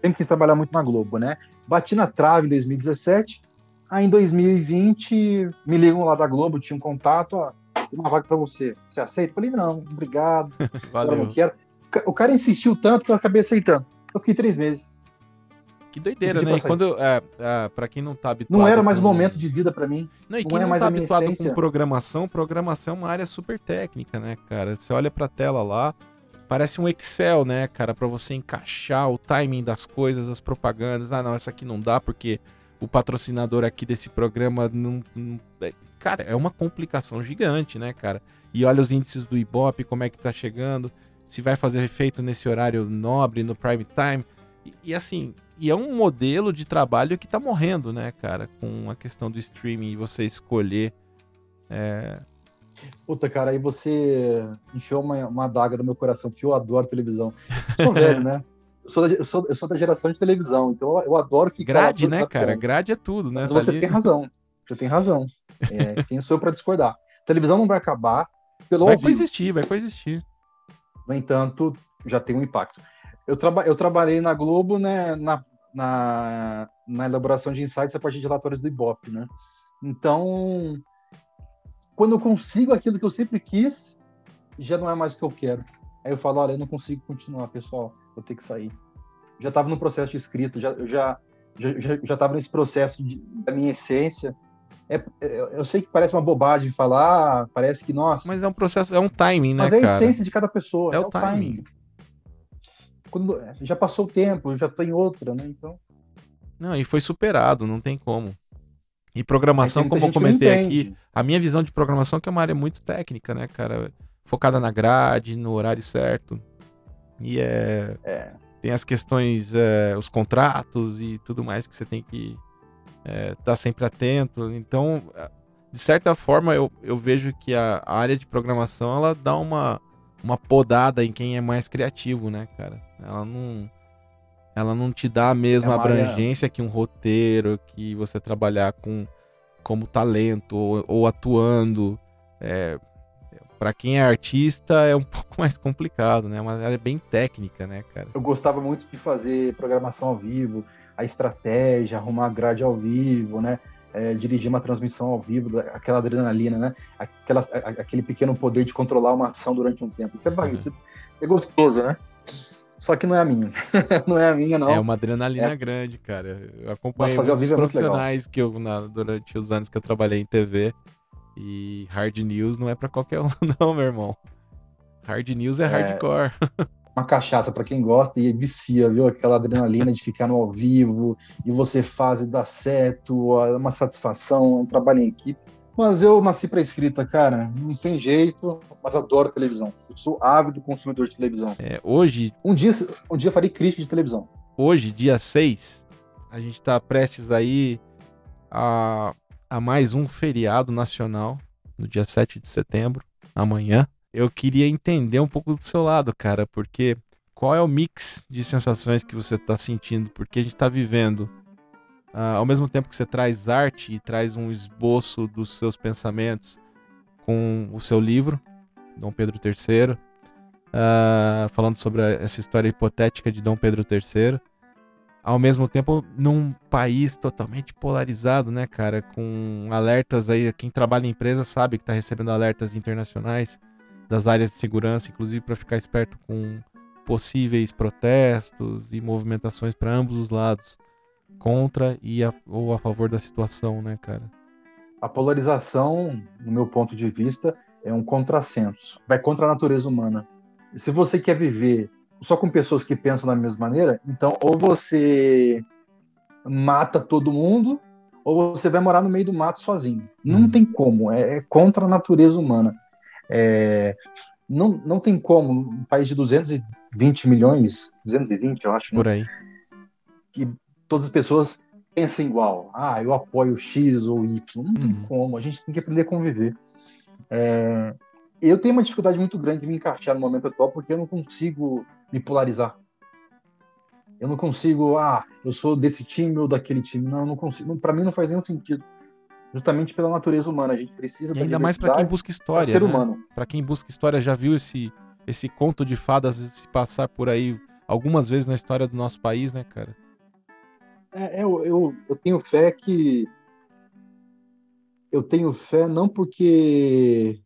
Sempre quis trabalhar muito na Globo, né? Bati na trave em 2017, aí em 2020 me ligam lá da Globo, tinha um contato, ó, tem uma vaga para você, você aceita? Eu falei, não, obrigado, Valeu. não quero. O cara insistiu tanto que eu acabei aceitando. Eu fiquei três meses. Que doideira, né? E quando, é, é, pra quem não tá habituado. Não era mais com... momento de vida para mim. Não, e quem não, é não mais tá habituado com programação, programação é uma área super técnica, né, cara? Você olha pra tela lá, parece um Excel, né, cara, para você encaixar o timing das coisas, as propagandas. Ah, não, essa aqui não dá porque o patrocinador aqui desse programa não, não, é, cara, é uma complicação gigante, né, cara? E olha os índices do Ibope, como é que tá chegando, se vai fazer efeito nesse horário nobre, no prime time. E, e assim, e é um modelo de trabalho que tá morrendo, né, cara, com a questão do streaming e você escolher é, Puta, cara, aí você enfiou uma, uma adaga no meu coração, porque eu adoro televisão. Eu sou velho, né? Eu sou, da, eu, sou, eu sou da geração de televisão, então eu adoro ficar. Grade, né, cara? Grade é tudo, né? Mas você tá tem razão. Você tem razão. É, quem sou eu para discordar? A televisão não vai acabar pelo Vai coexistir, vai coexistir. No entanto, já tem um impacto. Eu, traba eu trabalhei na Globo, né, na, na, na elaboração de insights a partir de relatórios do Ibope, né? Então, quando eu consigo aquilo que eu sempre quis, já não é mais o que eu quero. Aí eu falo, olha, eu não consigo continuar, pessoal, vou ter que sair. Já estava no processo de escrito, já já já, estava nesse processo de, da minha essência. É, é, eu sei que parece uma bobagem falar, parece que nossa. Mas é um processo, é um timing, né, Mas é a cara? essência de cada pessoa. É, é o, timing. timing. Quando, já passou o tempo, já estou em outra, né? Então. Não, e foi superado, não tem como. E programação, como eu comentei aqui, a minha visão de programação é que é uma área muito técnica, né, cara? Focada na grade, no horário certo. E é. é. Tem as questões, é, os contratos e tudo mais que você tem que é, tá sempre atento. Então, de certa forma, eu, eu vejo que a, a área de programação ela dá uma, uma podada em quem é mais criativo, né, cara? Ela não ela não te dá a mesma é abrangência área... que um roteiro, que você trabalhar com como talento ou, ou atuando. É, para quem é artista é um pouco mais complicado, né? Mas ela é bem técnica, né, cara? Eu gostava muito de fazer programação ao vivo, a estratégia, arrumar grade ao vivo, né? É, dirigir uma transmissão ao vivo, aquela adrenalina, né? Aquela, aquele pequeno poder de controlar uma ação durante um tempo. Isso é, uhum. é gostoso, né? Só que não é a minha. não é a minha, não. É uma adrenalina é. grande, cara. Eu acompanhei muitos é profissionais que eu, na, durante os anos que eu trabalhei em TV. E hard news não é para qualquer um, não, meu irmão. Hard news é, é... hardcore. uma cachaça para quem gosta e vicia, viu? Aquela adrenalina de ficar no ao vivo e você faz e dá certo, uma satisfação, um trabalho em equipe. Mas eu nasci para escrita, cara. Não tem jeito, mas adoro televisão. Eu sou ávido consumidor de televisão. É, hoje. Um dia, um dia farei crítica de televisão. Hoje, dia 6, a gente está prestes aí a, a mais um feriado nacional, no dia 7 de setembro, amanhã. Eu queria entender um pouco do seu lado, cara, porque qual é o mix de sensações que você está sentindo? Porque a gente está vivendo Uh, ao mesmo tempo que você traz arte e traz um esboço dos seus pensamentos com o seu livro, Dom Pedro III, uh, ah, falando sobre essa história hipotética de Dom Pedro III, ao mesmo tempo num país totalmente polarizado, né, cara, com alertas aí, quem trabalha em empresa sabe que está recebendo alertas internacionais das áreas de segurança, inclusive para ficar esperto com possíveis protestos e movimentações para ambos os lados contra e a, ou a favor da situação, né, cara? A polarização, no meu ponto de vista, é um contrassenso. Vai contra a natureza humana. E se você quer viver só com pessoas que pensam da mesma maneira, então ou você mata todo mundo, ou você vai morar no meio do mato sozinho. Não uhum. tem como, é, é, contra a natureza humana. É, não, não tem como, um país de 220 milhões, 220 eu acho, né? Por aí. Que todas as pessoas pensem igual. Ah, eu apoio X ou Y. Não tem uhum. como, a gente tem que aprender a conviver. É, eu tenho uma dificuldade muito grande de me encaixar no momento atual porque eu não consigo me polarizar. Eu não consigo, ah, eu sou desse time ou daquele time. Não, eu não consigo. Para mim não faz nenhum sentido. Justamente pela natureza humana, a gente precisa e ainda mais para quem busca história, ser né? humano. Para quem busca história, já viu esse esse conto de fadas se passar por aí algumas vezes na história do nosso país, né, cara? É, eu, eu, eu tenho fé que. Eu tenho fé não porque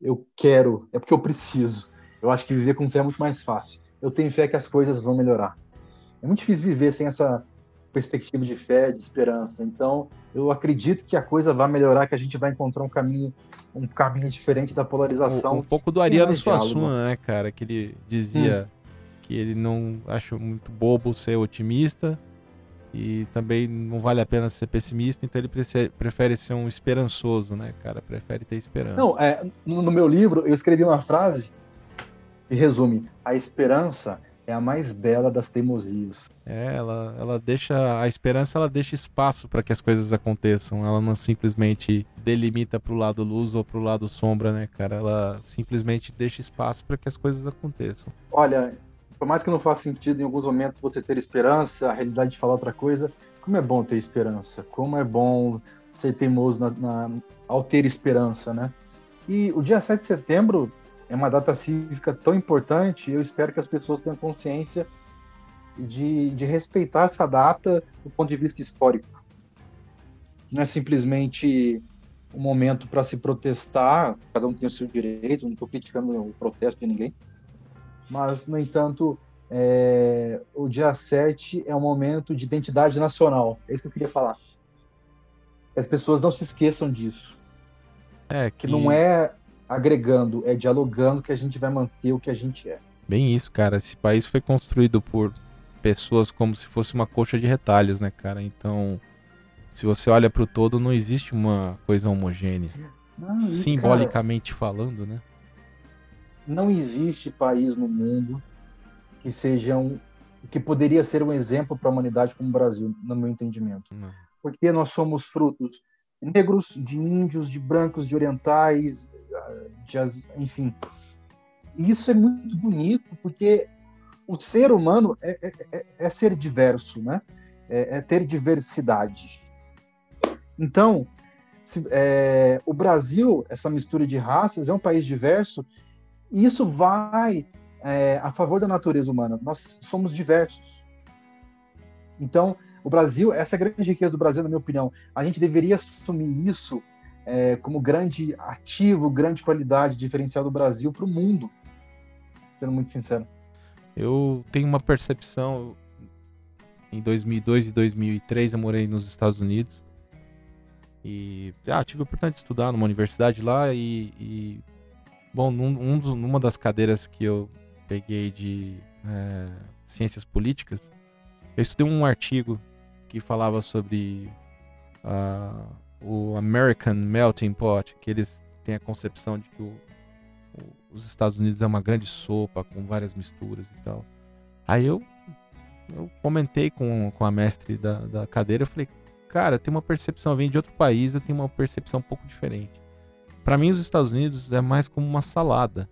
eu quero, é porque eu preciso. Eu acho que viver com fé é muito mais fácil. Eu tenho fé que as coisas vão melhorar. É muito difícil viver sem essa perspectiva de fé, de esperança. Então, eu acredito que a coisa vai melhorar, que a gente vai encontrar um caminho, um caminho diferente da polarização. Um, um pouco do Ariano Suassuna, né, cara, que ele dizia hum. que ele não acha muito bobo ser otimista e também não vale a pena ser pessimista, então ele prefere ser um esperançoso, né, cara? Prefere ter esperança. Não, é, no meu livro eu escrevi uma frase que resume: a esperança é a mais bela das teimosias. É, ela, ela deixa a esperança, ela deixa espaço para que as coisas aconteçam. Ela não simplesmente delimita para o lado luz ou para o lado sombra, né, cara? Ela simplesmente deixa espaço para que as coisas aconteçam. Olha, por mais que não faça sentido em alguns momentos você ter esperança, a realidade de falar outra coisa, como é bom ter esperança, como é bom ser teimoso na, na, ao ter esperança, né? E o dia 7 de setembro é uma data cívica tão importante, eu espero que as pessoas tenham consciência de, de respeitar essa data do ponto de vista histórico. Não é simplesmente um momento para se protestar, cada um tem o seu direito, não estou criticando o protesto de ninguém, mas, no entanto, é, o dia 7 é um momento de identidade nacional, é isso que eu queria falar. As pessoas não se esqueçam disso. É que... que não é agregando, é dialogando que a gente vai manter o que a gente é. Bem isso, cara. Esse país foi construído por pessoas como se fosse uma coxa de retalhos, né, cara? Então, se você olha para o todo, não existe uma coisa homogênea. Não, simbolicamente cara, falando, né? Não existe país no mundo que seja um que poderia ser um exemplo para a humanidade como o Brasil, no meu entendimento. Não. Porque nós somos frutos negros, de índios, de brancos, de orientais, enfim. E isso é muito bonito, porque o ser humano é, é, é, é ser diverso, né? É, é, ter diversidade. Então, se, é, o Brasil, essa mistura de raças, é um país diverso, e isso vai é, a favor da natureza humana. Nós somos diversos. Então, o Brasil, essa é a grande riqueza do Brasil, na minha opinião. A gente deveria assumir isso é, como grande ativo, grande qualidade diferencial do Brasil para o mundo, sendo muito sincero. Eu tenho uma percepção. Em 2002 e 2003 eu morei nos Estados Unidos e ah, tive a oportunidade de estudar numa universidade lá e, e bom, num, um, numa das cadeiras que eu peguei de é, ciências políticas, eu estudei um artigo que falava sobre o American Melting Pot, que eles têm a concepção de que o, o, os Estados Unidos é uma grande sopa com várias misturas e tal. Aí eu, eu comentei com, com a mestre da, da cadeira, eu falei, cara, eu tenho uma percepção, eu venho de outro país, eu tenho uma percepção um pouco diferente. Para mim, os Estados Unidos é mais como uma salada.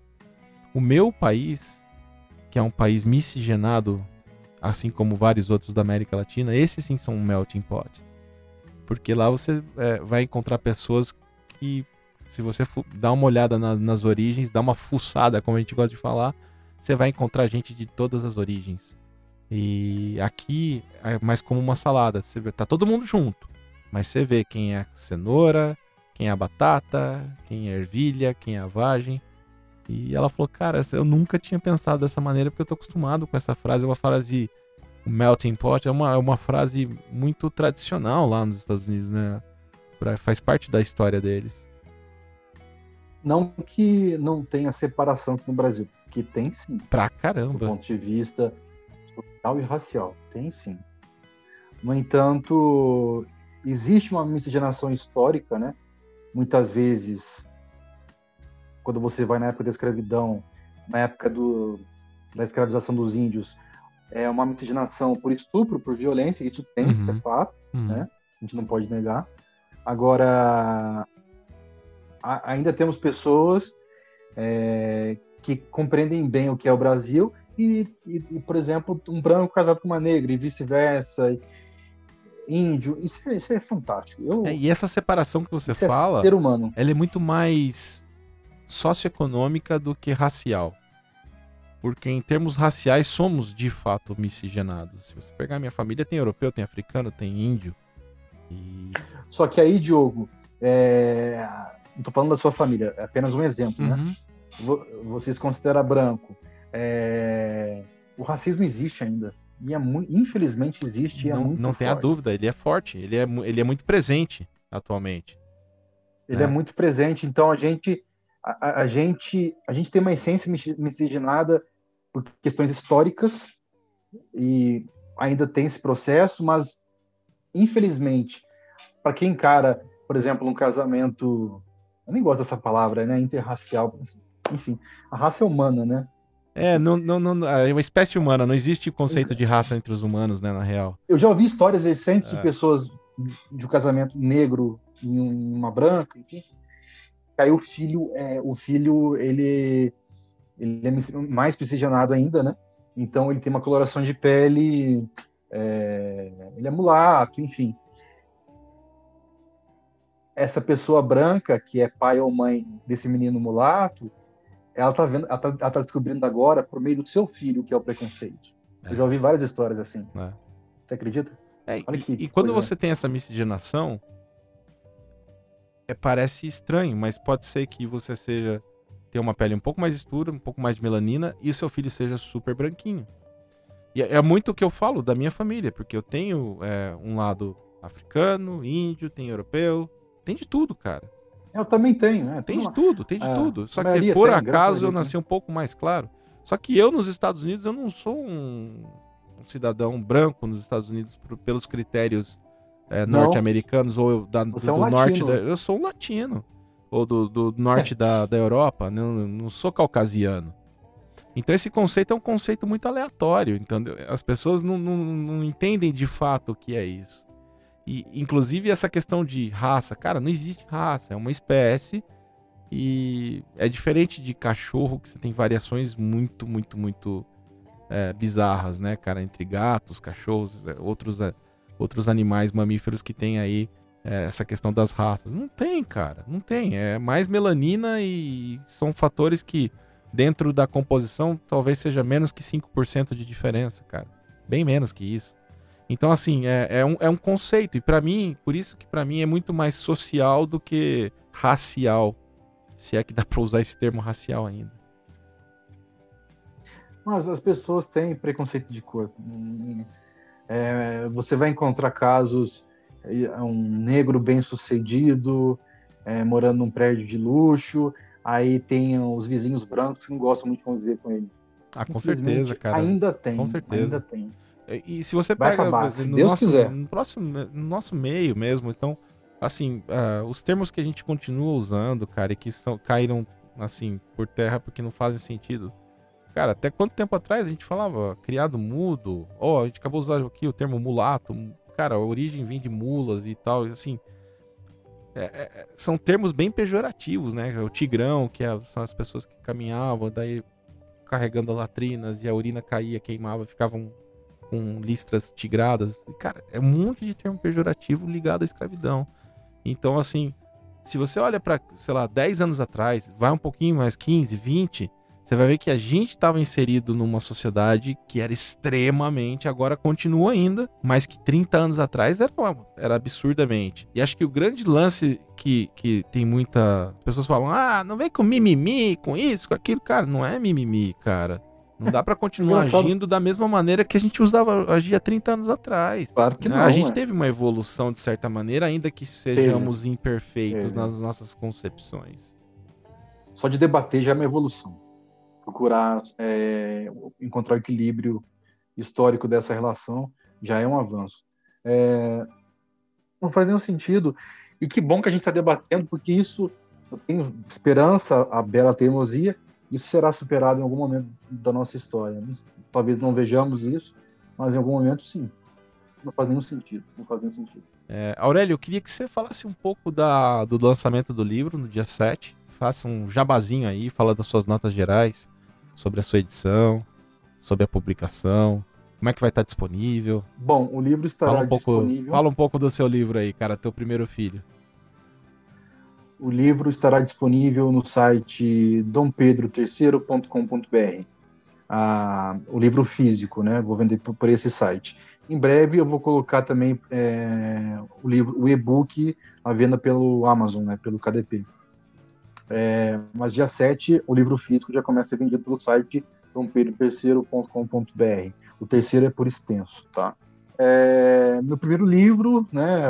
O meu país, que é um país miscigenado, assim como vários outros da América Latina, esses sim são um melting pot. Porque lá você é, vai encontrar pessoas que, se você dar uma olhada na, nas origens, dar uma fuçada, como a gente gosta de falar, você vai encontrar gente de todas as origens. E aqui é mais como uma salada. Você vê, tá todo mundo junto. Mas você vê quem é cenoura, quem é a batata, quem é ervilha, quem é a vagem. E ela falou, cara, eu nunca tinha pensado dessa maneira porque eu tô acostumado com essa frase. É uma frase o melting pot é uma, é uma frase muito tradicional lá nos Estados Unidos, né? Pra, faz parte da história deles. Não que não tenha separação no Brasil, que tem sim. Pra caramba. Do ponto de vista social e racial, tem sim. No entanto, existe uma miscigenação histórica, né? Muitas vezes, quando você vai na época da escravidão, na época do, da escravização dos índios, é uma miscigenação por estupro, por violência, que isso tem, uhum. isso é fato, uhum. né? A gente não pode negar. Agora, a, ainda temos pessoas é, que compreendem bem o que é o Brasil e, e, e, por exemplo, um branco casado com uma negra e vice-versa, índio, isso é, isso é fantástico. Eu, é, e essa separação que você é fala, é ser humano. ela é muito mais socioeconômica do que racial porque em termos raciais somos de fato miscigenados. Se você pegar minha família, tem europeu, tem africano, tem índio. E... Só que aí, Diogo, é... não tô falando da sua família, é apenas um exemplo, né? uhum. né? Você se considera branco. É... O racismo existe ainda. E é muito, infelizmente existe e é não, muito Não tem a dúvida, ele é forte, ele é, mu- ele é muito presente atualmente. Ele é. É. muito presente, então a gente a, a- gente a gente tem uma essência mis- miscigenada por questões históricas e ainda tem esse processo, mas infelizmente para quem encara, por exemplo, um casamento, eu nem gosto dessa palavra, né, interracial, enfim, a raça é humana, né? É, não, não, não, é uma espécie humana, não existe conceito de raça entre os humanos, né, na real. Eu já ouvi histórias recentes É. de pessoas de um casamento negro em um- uma branca, enfim. Aí o filho, é, o filho ele, ele é mais miscigenado ainda, né? Então ele tem uma coloração de pele, é, ele é mulato, enfim. Essa pessoa branca que é pai ou mãe desse menino mulato, ela tá vendo, ela tá, ela tá descobrindo agora por meio do seu filho que é o preconceito. É. Eu já ouvi várias histórias assim. É. Você acredita? É, e- e, quando coisa. você tem essa miscigenação, é, parece estranho, mas pode ser que você seja tenha uma pele um pouco mais escura, um pouco mais de melanina e o seu filho seja super branquinho. E é, é muito o que eu falo da minha família, porque eu tenho é, um lado africano, índio, tem europeu, tem de tudo, cara. Eu também tenho, né? Tem de Tudo- tem de tudo. Só que por tem, acaso eu Deus, né? nasci um pouco mais claro. Só que eu nos Estados Unidos eu não sou um, um cidadão branco nos Estados Unidos por- pelos critérios é, norte-americanos ou da, do, é um do norte. Da, eu sou um latino. Ou do, do norte da, da Europa. Não, não sou caucasiano. Então esse conceito é um conceito muito aleatório. Entendeu? As pessoas não, não, não entendem de fato o que é isso. E, inclusive, essa questão de raça, cara, não existe raça, é uma espécie. E é diferente de cachorro, que você tem variações muito, muito, muito é, bizarras, né, cara? Entre gatos, cachorros, é, outros, é, outros animais mamíferos que tem aí é, essa questão das raças. Não tem, cara, não tem. É mais melanina e são fatores que, dentro da composição, talvez seja menos que 5% de diferença, cara. Bem menos que isso. Então, assim, é, é, um, é um conceito. E pra mim, por isso que pra mim é muito mais social do que racial. Se é que dá pra usar esse termo racial ainda. Mas as pessoas têm preconceito de cor. É, você vai encontrar casos, um negro bem sucedido, é, morando num prédio de luxo, aí tem os vizinhos brancos que não gostam muito de conviver com ele. Ah, com certeza, cara. Ainda tem. Com certeza. Ainda tem. E se você Vai pega acabar, se no, Deus nosso, quiser. no, próximo, no nosso meio mesmo, então, assim, ah, os termos que a gente continua usando, cara, e que são, caíram, assim, por terra porque não fazem sentido. Cara, até quanto tempo atrás a gente falava criado mudo? Ó, a gente acabou usar aqui o termo mulato. Cara, a origem vem de mulas e tal, assim. é- é- são termos bem pejorativos, né? O tigrão, que é- são as pessoas que caminhavam, daí carregando latrinas e a urina caía, queimava, ficavam com listras tigradas. Cara, é um monte de termo pejorativo ligado à escravidão. Então, assim, se você olha pra, sei lá, 10 anos atrás, vai um pouquinho mais, 15, 20, você vai ver que a gente estava inserido numa sociedade que era extremamente, agora continua ainda, mas que 30 anos atrás era, era absurdamente. E acho que o grande lance que, que tem muita. As pessoas falam, ah, não vem com mimimi, com isso, com aquilo. Cara, não é mimimi, cara. Não dá pra continuar agindo da mesma maneira que a gente usava, agia 30 anos atrás. Claro que Né? não. a gente é. teve uma evolução de certa maneira, ainda que sejamos imperfeitos nas nossas concepções. Só de debater já é uma evolução. Procurar é, encontrar o equilíbrio histórico dessa relação já é um avanço. É, não faz nenhum sentido. E que bom que a gente está debatendo, porque isso, eu tenho esperança, a bela teimosia, isso será superado em algum momento da nossa história. Talvez não vejamos isso, mas em algum momento sim. Não faz nenhum sentido. Não faz nenhum sentido. É, Aurélio, eu queria que você falasse um pouco da, do lançamento do livro no dia 7. Faça um jabazinho aí, fala das suas notas gerais, sobre a sua edição, sobre a publicação, como é que vai estar disponível. Bom, o livro estará Fala um, pouco, disponível. fala um pouco do seu livro aí, cara, teu primeiro filho. O livro estará disponível no site dompedroterceiro.com.br. Ah, o livro físico, né? Vou vender por, por esse site. Em breve eu vou colocar também é, o livro, o e-book à venda pelo Amazon, né? Pelo KDP. É, mas dia 7, o livro físico já começa a ser vendido pelo site dompedroterceiro.com.br. O terceiro é por extenso, tá? É, meu primeiro livro, né,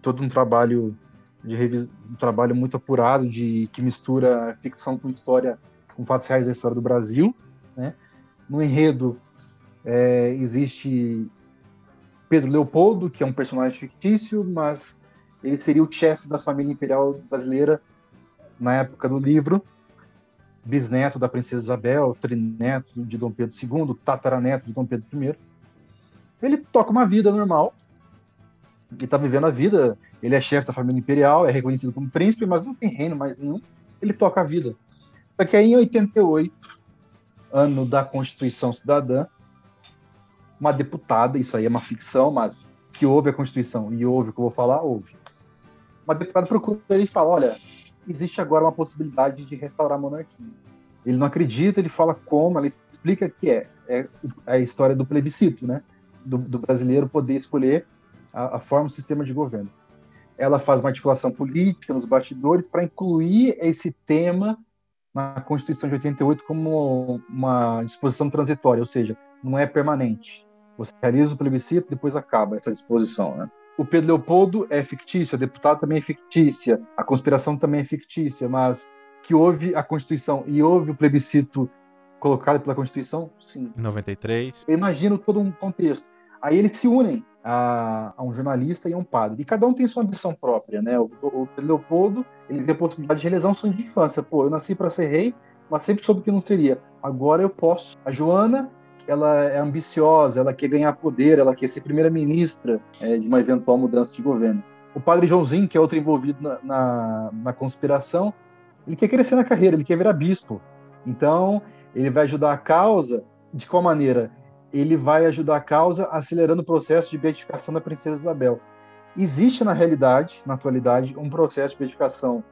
todo um trabalho de revis... um trabalho muito apurado de que mistura ficção com história, com fatos reais da história do Brasil, né? No enredo é, existe Pedro Leopoldo, que é um personagem fictício, mas ele seria o chefe da família imperial brasileira na época do livro, bisneto da princesa Isabel, trineto de Dom Pedro II, tataraneto de Dom Pedro I. Ele toca uma vida normal, ele está vivendo a vida, ele é chefe da família imperial, é reconhecido como príncipe, mas não tem reino mais nenhum, ele toca a vida. Só que aí em 88, ano da Constituição Cidadã, uma deputada, isso aí é uma ficção, mas que houve a Constituição e houve o que eu vou falar, houve. Uma deputada procura ele e fala: olha, existe agora uma possibilidade de restaurar a monarquia. Ele não acredita, ele fala como, ela explica que é. É a história do plebiscito, né? Do, do brasileiro poder escolher a, a, forma, o sistema de governo. Ela faz uma articulação política nos bastidores para incluir esse tema na Constituição de 88 como uma disposição transitória, ou seja, não é permanente. Você realiza o plebiscito, depois acaba essa disposição, né? O Pedro Leopoldo é fictício, a deputada também é fictícia, a conspiração também é fictícia, mas que houve a Constituição e houve o plebiscito colocado pela Constituição, sim. Em 93. Eu imagino todo um contexto. Aí eles se unem a, a, um jornalista e a um padre. E cada um tem sua ambição própria, né? O, o Pedro Leopoldo, ele vê a possibilidade de realizar um sonho de infância. Pô, eu nasci para ser rei, mas sempre soube que não seria. Agora eu posso. A Joana, ela é ambiciosa, ela quer ganhar poder, ela quer ser primeira-ministra é, de uma eventual mudança de governo. O padre Joãozinho, que é outro envolvido na, na, na, conspiração, ele quer crescer na carreira, ele quer virar bispo. Então, ele vai ajudar a causa de qual maneira? Ele vai ajudar a causa acelerando o processo de beatificação da princesa Isabel. Existe, na realidade, na atualidade, um processo de beatificação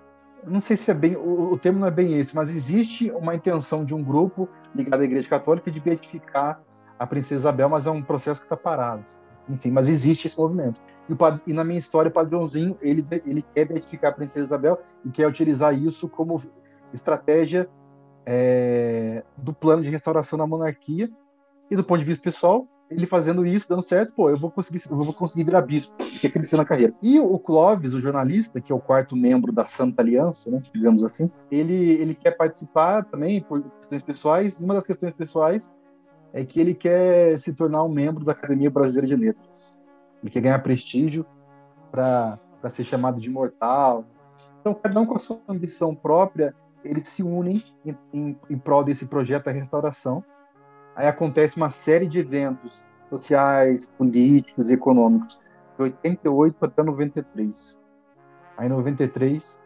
não sei se é bem, o, o, termo não é bem esse, mas existe uma intenção de um grupo ligado à Igreja Católica de beatificar a princesa Isabel, mas é um processo que está parado. Enfim, mas existe esse movimento. E, e, na minha história, o Padre Joãozinho, ele, ele quer beatificar a princesa Isabel e quer utilizar isso como estratégia é, do plano de restauração da monarquia. E do ponto de vista pessoal, ele fazendo isso, dando certo, pô, eu vou conseguir, eu vou conseguir virar bispo, que é crescer na carreira. E o Clóvis, o jornalista, que é o quarto membro da Santa Aliança, né, digamos assim, ele, ele quer participar também por questões pessoais. Uma das questões pessoais é que ele quer se tornar um membro da Academia Brasileira de Letras. Ele quer ganhar prestígio para ser chamado de imortal. Então, cada um com a sua ambição própria, eles se unem em, em, em prol desse projeto da restauração Aí acontece uma série de eventos sociais, políticos, econômicos, de 88 até 93. Aí em 93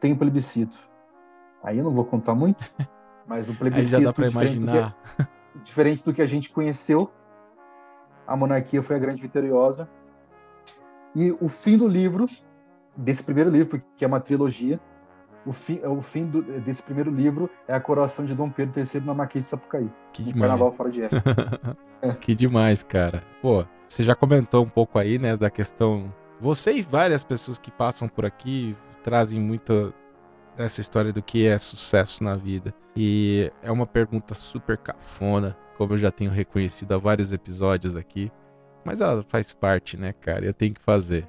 tem o plebiscito. Aí eu não vou contar muito, mas o plebiscito Aí já dá para imaginar. Do que, diferente do que a gente conheceu, a monarquia foi a grande vitoriosa. E o fim do livro, desse primeiro livro, porque é uma trilogia, o fim, o fim do, desse primeiro livro é a coroação de Dom Pedro III na Marquês de Sapucaí. Que demais. Carnaval fora de época. que demais, cara. Pô, você já comentou um pouco aí, né, da questão. Você e várias pessoas que passam por aqui trazem muita essa história do que é sucesso na vida. E é uma pergunta super cafona, como eu já tenho reconhecido há vários episódios aqui. Mas ela faz parte, né, cara? Eu tenho que fazer.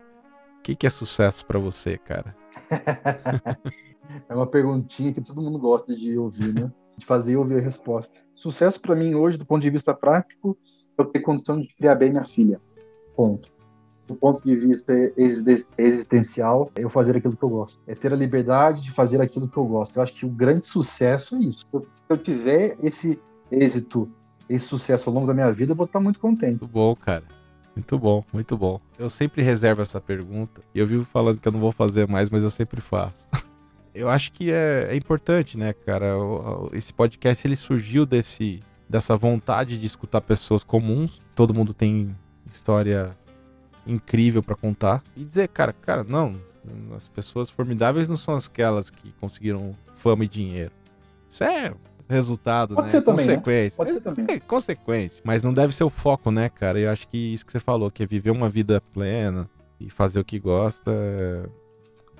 O que, que é sucesso para você, cara? É uma perguntinha que todo mundo gosta de ouvir, né? De fazer e ouvir a resposta. Sucesso para mim hoje, do ponto de vista prático, eu ter condição de criar bem minha filha. Ponto. Do ponto de vista existencial, eu fazer aquilo que eu gosto. É ter a liberdade de fazer aquilo que eu gosto. Eu acho que o grande sucesso é isso. Se eu tiver esse êxito, esse sucesso ao longo da minha vida, eu vou estar muito contente. Muito bom, cara. Muito bom, muito bom. Eu sempre reservo essa pergunta e eu vivo falando que eu não vou fazer mais, mas eu sempre faço. eu acho que é, é importante, né, cara? O, esse podcast ele surgiu desse dessa vontade de escutar pessoas comuns. Todo mundo tem história incrível para contar e dizer, cara, cara, não, as pessoas formidáveis não são aquelas que conseguiram fama e dinheiro. Isso é resultado, Pode né? Ser também, né? consequência. Né? Pode ser também. É, consequência. Mas não deve ser o foco, né, cara? Eu acho que isso que você falou, que é viver uma vida plena e fazer o que gosta,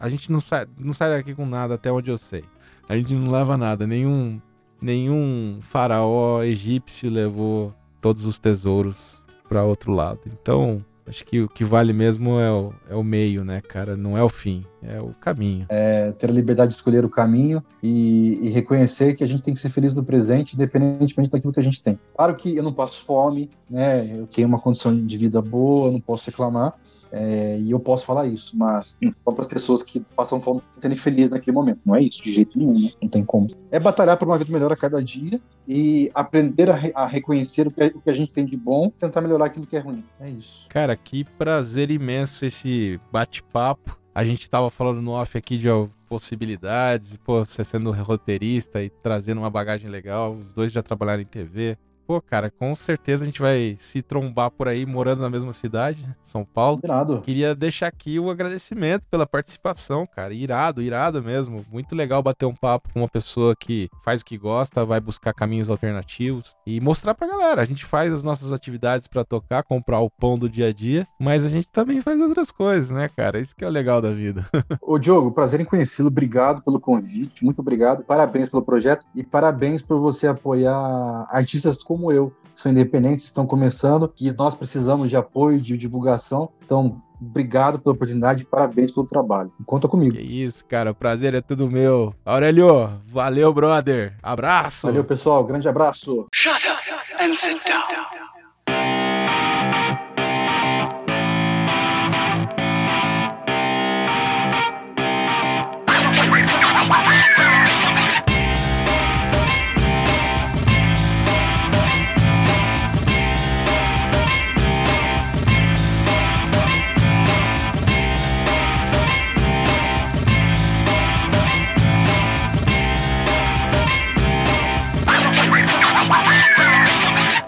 a gente não sai, não sai daqui com nada até onde eu sei. A gente não leva nada. Nenhum, nenhum faraó egípcio levou todos os tesouros para outro lado. Então, acho que o que vale mesmo é o, é o meio, né, cara? Não é o fim, é o caminho. É ter a liberdade de escolher o caminho e, e, reconhecer que a gente tem que ser feliz no presente, independentemente daquilo que a gente tem. Claro que eu não passo fome, né? Eu tenho uma condição de vida boa, eu não posso reclamar, é, e eu posso falar isso, mas só para as pessoas que passam fome serem felizes naquele momento. Não é isso, de jeito nenhum, né? não tem como. É batalhar por uma vida melhor a cada dia e aprender a, re a reconhecer o que, o que, a gente tem de bom tentar melhorar aquilo que é ruim. É isso. Cara, que prazer imenso esse bate-papo. A gente estava falando no off aqui de possibilidades, pô, você sendo roteirista e trazendo uma bagagem legal, os dois já trabalharam em TV, Pô, cara, com certeza a gente vai se trombar por aí morando na mesma cidade, São Paulo. Irado. Queria deixar aqui o agradecimento pela participação, cara. Irado, irado mesmo. Muito legal bater um papo com uma pessoa que faz o que gosta, vai buscar caminhos alternativos e mostrar pra galera. A gente faz as nossas atividades para tocar, comprar o pão do dia a dia, mas a gente também faz outras coisas, né, cara? Isso que é o legal da vida. Ô, Diogo, prazer em conhecê-lo. Obrigado pelo convite. Muito obrigado. Parabéns pelo projeto e parabéns por você apoiar artistas como eu, são independentes, estão começando e nós precisamos de apoio, de divulgação. Então, obrigado pela oportunidade, parabéns pelo trabalho. Conta comigo. Que isso, cara, o prazer é tudo meu. Aurelio valeu, brother. Abraço. Valeu, pessoal, grande abraço. Shut up and sit down.